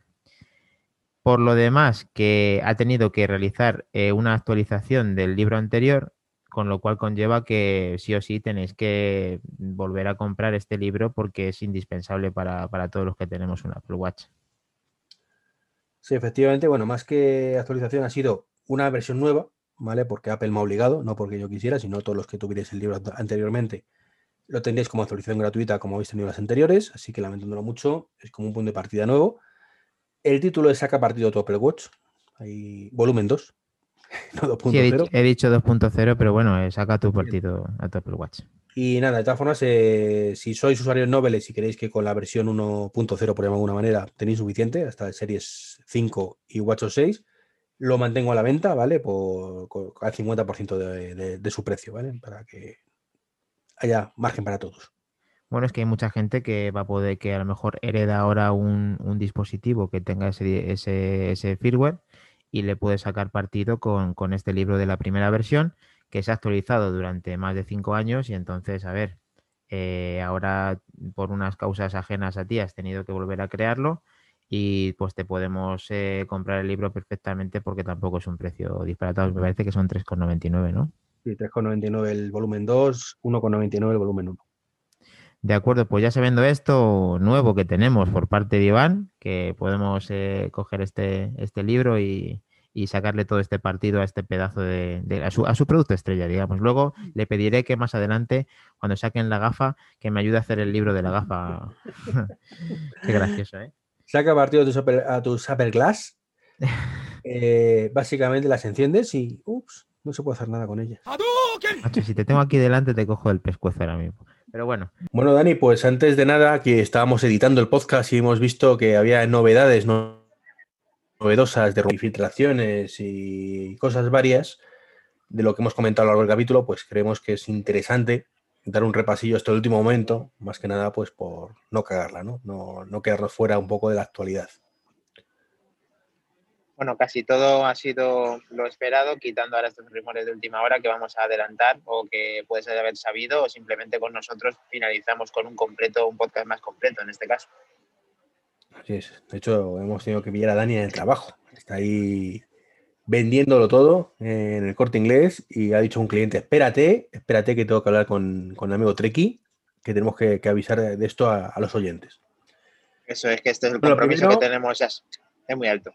Por lo demás, que ha tenido que realizar eh, una actualización del libro anterior con lo cual conlleva que sí o sí tenéis que volver a comprar este libro porque es indispensable para, todos los que tenemos un Apple Watch. Sí, efectivamente, bueno, más que actualización ha sido una versión nueva, ¿vale? Porque Apple me ha obligado, no porque yo quisiera, sino todos los que tuvierais el libro anteriormente lo tendréis como actualización gratuita como habéis tenido las anteriores, así que lamentándolo mucho, es como un punto de partida nuevo. El título es Saca partido tu Apple Watch, hay volumen 2, (laughs) he, dicho, 2.0, pero bueno, eh, saca tu partido a tu Apple Watch. Y nada, de todas formas, eh, si sois usuarios noveles y queréis que con la versión 1.0, por de alguna manera, tenéis suficiente, hasta series 5 y Watch 6, lo mantengo a la venta, ¿vale? Por, al 50% de, de, su precio, ¿vale? Para que haya margen para todos. Bueno, es que hay mucha gente que va a poder, que a lo mejor hereda ahora un, dispositivo que tenga ese, ese, firmware y le puede sacar partido con, con este libro de la primera versión que se ha actualizado durante más de cinco años y entonces, a ver, eh, ahora por unas causas ajenas a ti has tenido que volver a crearlo y pues te podemos eh, comprar el libro perfectamente porque tampoco es un precio disparatado. Me parece que son 3,99, ¿no? Sí, 3,99 el volumen 2, 1,99 el volumen 1. De acuerdo, pues ya sabiendo esto nuevo que tenemos por parte de Iván, que podemos eh, coger este, este libro y, y sacarle todo este partido a este pedazo de, a, su, producto estrella, digamos. Luego le pediré que más adelante, cuando saquen la gafa, que me ayude a hacer el libro de la gafa. (laughs) Qué gracioso, ¿eh? Saca partido a tus Apple Glass. (laughs) Eh, básicamente las enciendes y ups, no se puede hacer nada con ellas. si te tengo aquí delante, te cojo el pescuezo ahora mismo. Pero bueno. Bueno, Dani, pues antes de nada, que estábamos editando el podcast y hemos visto que había novedades, ¿no? novedosas de infiltraciones y cosas varias de lo que hemos comentado a lo largo del capítulo, pues creemos que es interesante dar un repasillo hasta el último momento, más que nada pues por no cagarla, ¿no? No, no quedarnos fuera un poco de la actualidad. Bueno, casi todo ha sido lo esperado, quitando ahora estos rumores de última hora que vamos a adelantar o que puedes haber sabido o simplemente con nosotros finalizamos con un completo, un podcast más completo en este caso. Así es. De hecho, hemos tenido que pillar a Dani en el trabajo. Está ahí vendiéndolo todo en el corte inglés y ha dicho un cliente, espérate, espérate que tengo que hablar con, con el amigo Treki, que tenemos que, avisar de esto a, los oyentes. Eso es que este es el compromiso que tenemos, es, muy alto.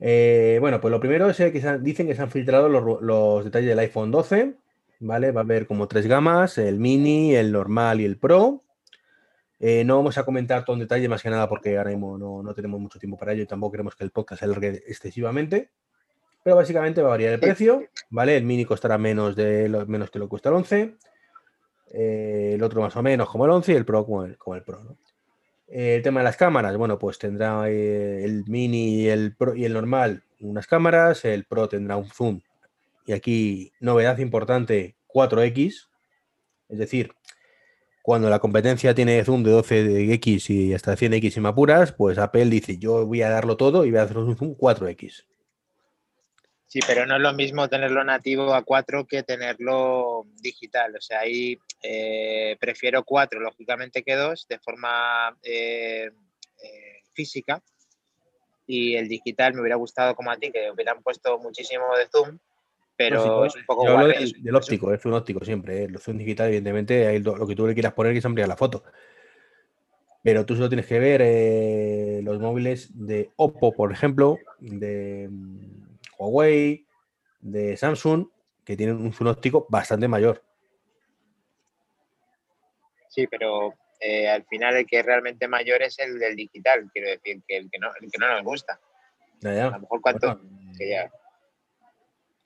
Eh, bueno, pues lo primero es que dicen que se han filtrado los, los, detalles del iPhone 12, ¿vale? Va a haber como tres gamas, el mini, el normal y el Pro. Eh, no vamos a comentar todo en detalle, más que nada porque ahora mismo no, tenemos mucho tiempo para ello y tampoco queremos que el podcast se alargue excesivamente. Pero básicamente va a variar el precio, ¿vale? El mini costará menos, de lo, menos que lo cuesta el 11. Eh, el otro más o menos como el 11 y el Pro como el, como el Pro, el tema de las cámaras, bueno, pues tendrá eh, el mini y el, Pro, y el normal unas cámaras, el Pro tendrá un zoom. Y aquí, novedad importante, 4X. Es decir, cuando la competencia tiene zoom de 12x y hasta 100x y me apuras, pues Apple dice, yo voy a darlo todo y voy a hacer un zoom 4x. Sí, pero no es lo mismo tenerlo nativo a 4 que tenerlo digital. O sea, ahí eh, prefiero 4, lógicamente, que 2 de forma eh, eh, física. Y el digital me hubiera gustado como a ti, que hubieran puesto muchísimo de zoom, pero es un poco yo del, óptico, es un óptico siempre. El zoom digital, evidentemente, ahí lo, que tú le quieras poner es ampliar la foto. Pero tú solo tienes que ver los móviles de Oppo, por ejemplo, de mm, Huawei, de Samsung, que tienen un zoom óptico bastante mayor. Sí, pero eh, al final el que es realmente mayor es el del digital, quiero decir, que el que no, el que no nos gusta. A lo mejor cuánto. que ya,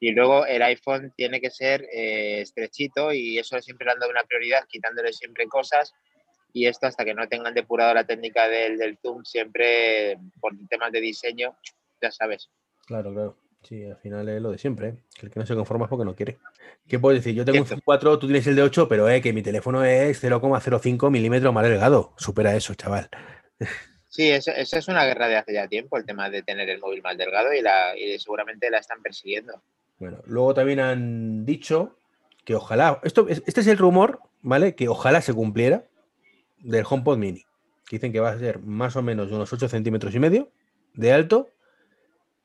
y luego el iPhone tiene que ser eh, estrechito y eso siempre le han dado una prioridad, quitándole siempre cosas. Y esto hasta que no tengan depurado la técnica del, del zoom, siempre por temas de diseño, ya sabes. Claro, claro. Sí, al final es lo de siempre. ¿eh? Que el que no se conforma es porque no quiere. ¿Qué puedes decir? Yo tengo un 4, tú tienes el de 8, pero eh, que mi teléfono es 0,05 milímetros más delgado. Supera eso, chaval. Sí, eso, es una guerra de hace ya tiempo, el tema de tener el móvil más delgado y, la, y seguramente la están persiguiendo. Bueno, luego también han dicho que ojalá, esto, este es el rumor, ¿vale? Que ojalá se cumpliera del HomePod Mini. Que dicen que va a ser más o menos unos 8 centímetros y medio de alto,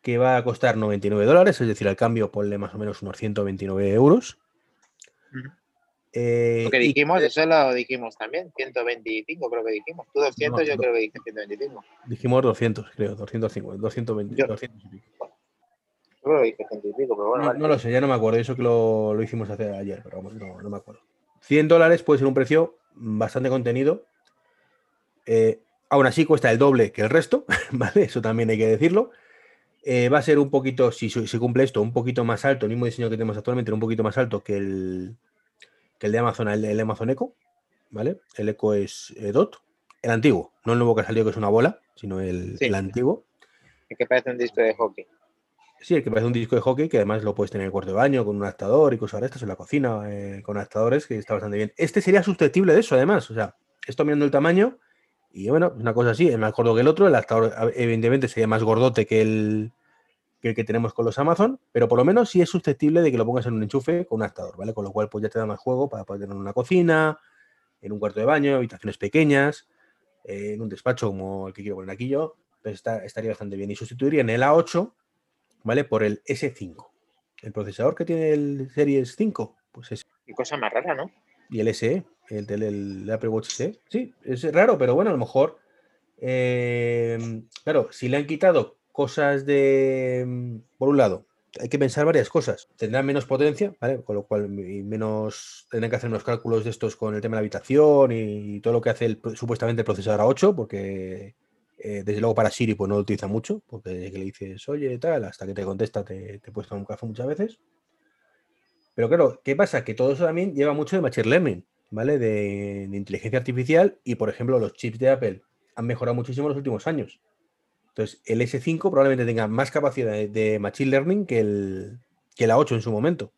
que va a costar 99 dólares, es decir, al cambio ponle más o menos unos 129 euros. Eh, lo que dijimos, eso lo dijimos también, 125 creo que dijimos. Tú 200, yo creo que dijiste 125. Dijimos 200, creo, 250, 220, 200 y pico no, lo sé, ya no me acuerdo. Eso que lo, hicimos hace ayer, pero vamos, no, me acuerdo. 100 dólares puede ser un precio bastante contenido. Eh, aún así cuesta el doble que el resto, (laughs) ¿vale? Eso también hay que decirlo. Eh, va a ser un poquito, si se cumple esto, un poquito más alto, el mismo diseño que tenemos actualmente, un poquito más alto que el, que el de Amazon, el, el Amazon Echo, ¿vale? El Echo es eh, DOT, el antiguo, no el nuevo que ha salido que es una bola, sino el, el antiguo. El que parece un disco de hockey. Sí, el que parece un disco de hockey que además lo puedes tener en el cuarto de baño con un adaptador y cosas de estas en la cocina eh, con adaptadores que está bastante bien. Este sería susceptible de eso además, o sea, esto mirando el tamaño y bueno, una cosa así, es más gordo que el otro, el adaptador evidentemente sería más gordote que el, que tenemos con los Amazon, pero por lo menos sí es susceptible de que lo pongas en un enchufe con un adaptador, ¿vale? Con lo cual pues ya te da más juego para poder tener en una cocina, en un cuarto de baño, habitaciones pequeñas, eh, en un despacho como el que quiero poner aquí yo, pues está, estaría bastante bien. Y sustituiría en el A8 ¿vale? Por el S5. El procesador que tiene el Series 5, pues es. Y cosa más rara, ¿no? Y el SE, el Apple Watch SE. Sí, es raro, pero bueno, a lo mejor. Eh, claro, si le han quitado cosas de. Por un lado, hay que pensar varias cosas. Tendrán menos potencia, ¿vale? Con lo cual, menos. Tendrán que hacer unos cálculos de estos con el tema de la habitación y todo lo que hace el, supuestamente el procesador A8, porque eh, desde luego para Siri pues no lo utiliza mucho, porque le dices, oye, tal, hasta que te contesta te, te tomar un café muchas veces. Pero claro, ¿qué pasa? Que todo eso también lleva mucho de Machine Learning, ¿vale? De, inteligencia artificial y, por ejemplo, los chips de Apple han mejorado muchísimo en los últimos años. Entonces, el S5 probablemente tenga más capacidad de, Machine Learning que el, que la 8 en su momento.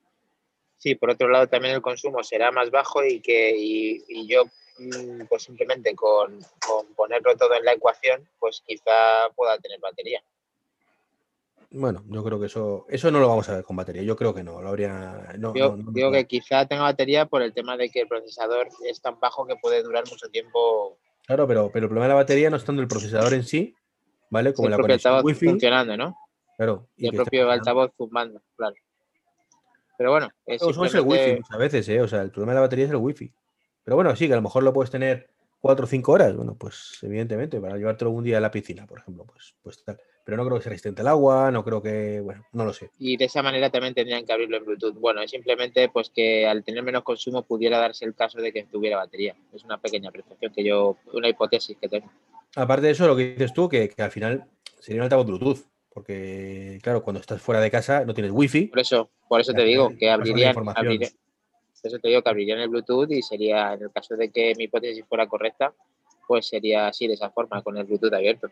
Sí, por otro lado también el consumo será más bajo y que y yo Mm, pues simplemente con, ponerlo todo en la ecuación, pues quizá pueda tener batería. Bueno, yo creo que eso, eso no lo vamos a ver con batería. Yo creo que no, lo habría. No, yo digo que quizá tenga batería por el tema de que el procesador es tan bajo que puede durar mucho tiempo. Claro, pero, pero el problema de la batería no es tanto el procesador en sí, ¿vale? Como la conexión wifi. funcionando, ¿no? Claro. Y, el propio altavoz zumbando, claro. Pero bueno, es, es el wifi muchas veces, ¿eh? O sea, el problema de la batería es el wifi. Pero bueno, sí, que a lo mejor lo puedes tener cuatro o cinco horas. Bueno, pues evidentemente, para llevártelo un día a la piscina, por ejemplo, pues, pues tal. Pero no creo que sea resistente al agua, no creo que, bueno, no lo sé. Y de esa manera también tendrían que abrirlo en Bluetooth. Bueno, es simplemente pues que al tener menos consumo pudiera darse el caso de que tuviera batería. Es una pequeña apreciación que yo, una hipótesis que tengo. Aparte de eso, lo que dices tú, que, al final sería un altavoz Bluetooth. Porque, claro, cuando estás fuera de casa no tienes wifi. Por eso, por eso te digo que abrirían, eso te digo que abriría en el Bluetooth y sería, en el caso de que mi hipótesis fuera correcta, pues sería así, de esa forma, con el Bluetooth abierto.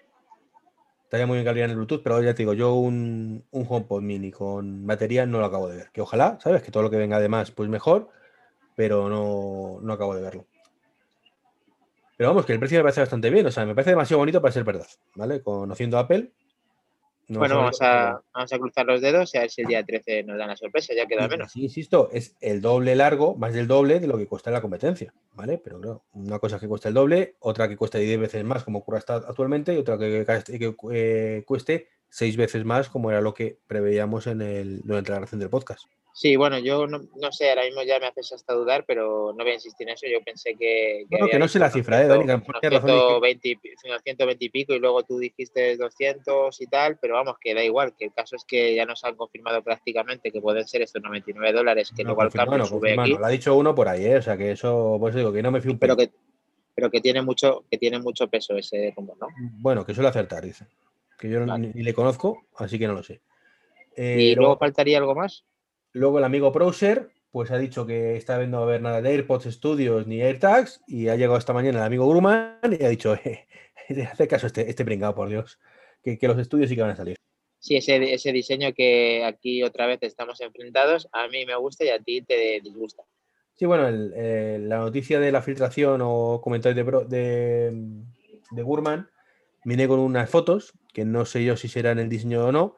Estaría muy bien que abriera en el Bluetooth, pero ya te digo, yo un, un HomePod mini con batería no lo acabo de ver. Que ojalá, ¿sabes? Que todo lo que venga además, pues mejor, pero no, no acabo de verlo. Pero vamos, que el precio me parece bastante bien, o sea, me parece demasiado bonito para ser verdad, ¿vale? Conociendo Apple, bueno, vamos a, vamos a, cruzar los dedos y a ver si el día 13 nos dan la sorpresa, ya queda menos. Sí, insisto, es el doble largo, más del doble de lo que cuesta la competencia, ¿vale? Pero claro, una cosa que cuesta el doble, otra que cuesta 10 veces más, como ocurre hasta actualmente, y otra que, que eh, cueste 6 veces más, como era lo que preveíamos en el, durante la grabación del podcast. Sí, bueno, yo no, sé, ahora mismo ya me haces hasta dudar, pero no voy a insistir en eso. Yo pensé que. que que no sé la cifra, ¿eh, Dani? 120, 120 y pico y luego tú dijiste 200 y tal, pero vamos, que da igual, que el caso es que ya nos han confirmado prácticamente que pueden ser estos 99 dólares, que luego al cambio sube aquí. Lo ha dicho uno por ahí, ¿eh? O sea, que eso, pues digo, que no me fui un pero que, pero que tiene mucho que tiene mucho peso ese rumor, ¿no? Bueno, que suele acertar, dice. Que yo ni, le conozco, así que no lo sé. ¿Y luego faltaría algo más? Luego el amigo Browser, pues ha dicho que está viendo a ver nada de AirPods Studios ni AirTags y ha llegado esta mañana el amigo Grumman y ha dicho, eh, (laughs) hace caso este, este pringado, por Dios, que, los estudios sí que van a salir. Sí, ese, ese diseño que aquí otra vez estamos enfrentados, a mí me gusta y a ti te disgusta. Sí, bueno, eh, la noticia de la filtración o comentarios de, de, de Gurman viene con unas fotos, que no sé yo si serán el diseño o no,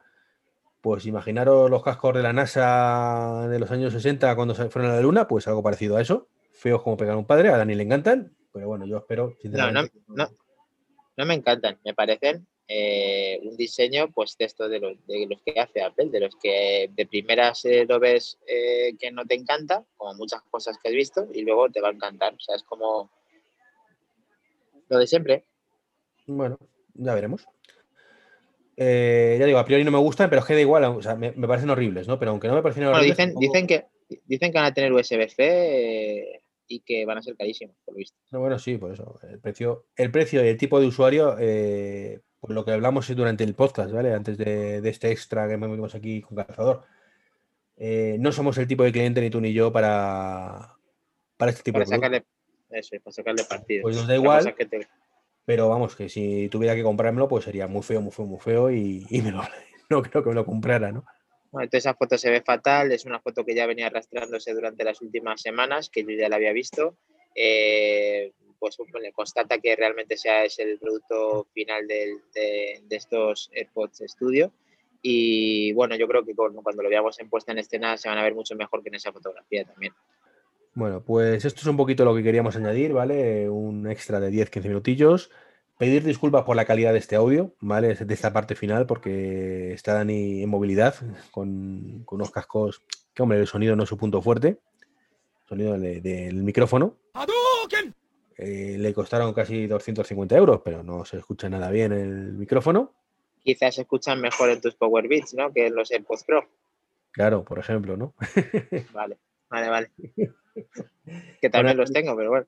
pues imaginaros los cascos de la NASA de los años 60 cuando se fueron a la Luna, pues algo parecido a eso. Feos como pegar a un padre, a Dani le encantan, pero bueno, yo espero. No, no, no, no me encantan, me parecen eh, un diseño pues de esto de los, de los, que hace Apple, de los que de primeras eh, lo ves eh, que no te encanta, como muchas cosas que has visto, y luego te va a encantar. O sea, es como lo de siempre. Bueno, ya veremos. Eh, ya digo, a priori no me gustan, pero es que da igual, o sea, me, parecen horribles, ¿no? Pero aunque no me parecen horribles. Dicen, dicen, que, dicen que van a tener USB-C eh, y que van a ser carísimos, por lo visto. bueno, sí, por eso. El precio, el precio y el tipo de usuario, eh, por lo que hablamos durante el podcast, ¿vale? Antes de, este extra que metimos aquí con Cazador. no somos el tipo de cliente ni tú ni yo para, para este tipo para de sacarle, Eso, para sacarle partido. Pues nos da igual. Pero vamos, que si tuviera que comprármelo, pues sería muy feo, muy feo, muy feo y, me lo, (laughs) no creo que me lo comprara, ¿no? Bueno, entonces esa foto se ve fatal, es una foto que ya venía arrastrándose durante las últimas semanas, que yo ya la había visto. Eh, pues le constata que realmente sea es el producto final de, de, estos AirPods Studio. Y bueno, yo creo que cuando lo veamos en puesta en escena se van a ver mucho mejor que en esa fotografía también. Bueno, pues esto es un poquito lo que queríamos añadir, ¿vale? Un extra de 10-15 minutillos. Pedir disculpas por la calidad de este audio, ¿vale? De esta parte final, porque está Dani en movilidad con, unos cascos que, hombre, el sonido no es su punto fuerte. El sonido del micrófono. Eh, le costaron casi 250 euros, pero no se escucha nada bien el micrófono. Quizás se escuchan mejor en tus Power Beats, ¿no? Que en los AirPods Pro. Claro, por ejemplo, ¿no? (laughs) vale, vale, vale. Que también los tengo, pero bueno.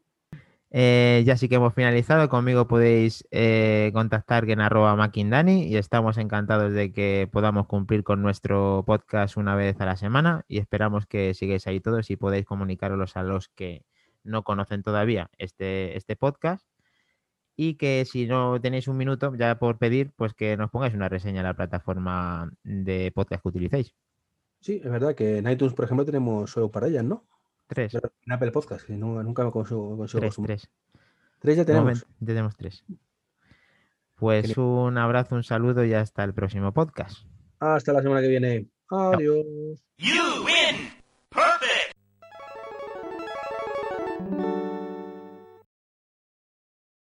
Eh, ya sí que hemos finalizado. Conmigo podéis eh, contactar en arroba Makindani y estamos encantados de que podamos cumplir con nuestro podcast una vez a la semana y esperamos que sigáis ahí todos y podáis comunicarlos a los que no conocen todavía este, este podcast y que si no tenéis un minuto ya por pedir, pues que nos pongáis una reseña en la plataforma de podcast que utilicéis. Sí, es verdad que en iTunes, por ejemplo, tenemos solo para ellas, ¿no? Tres. En Apple Podcast, que nunca me consigo, consigo tres, tres. tres. ya tenemos. ya tenemos tres. Pues un abrazo, un saludo y hasta el próximo podcast. Hasta la semana que viene. Adiós.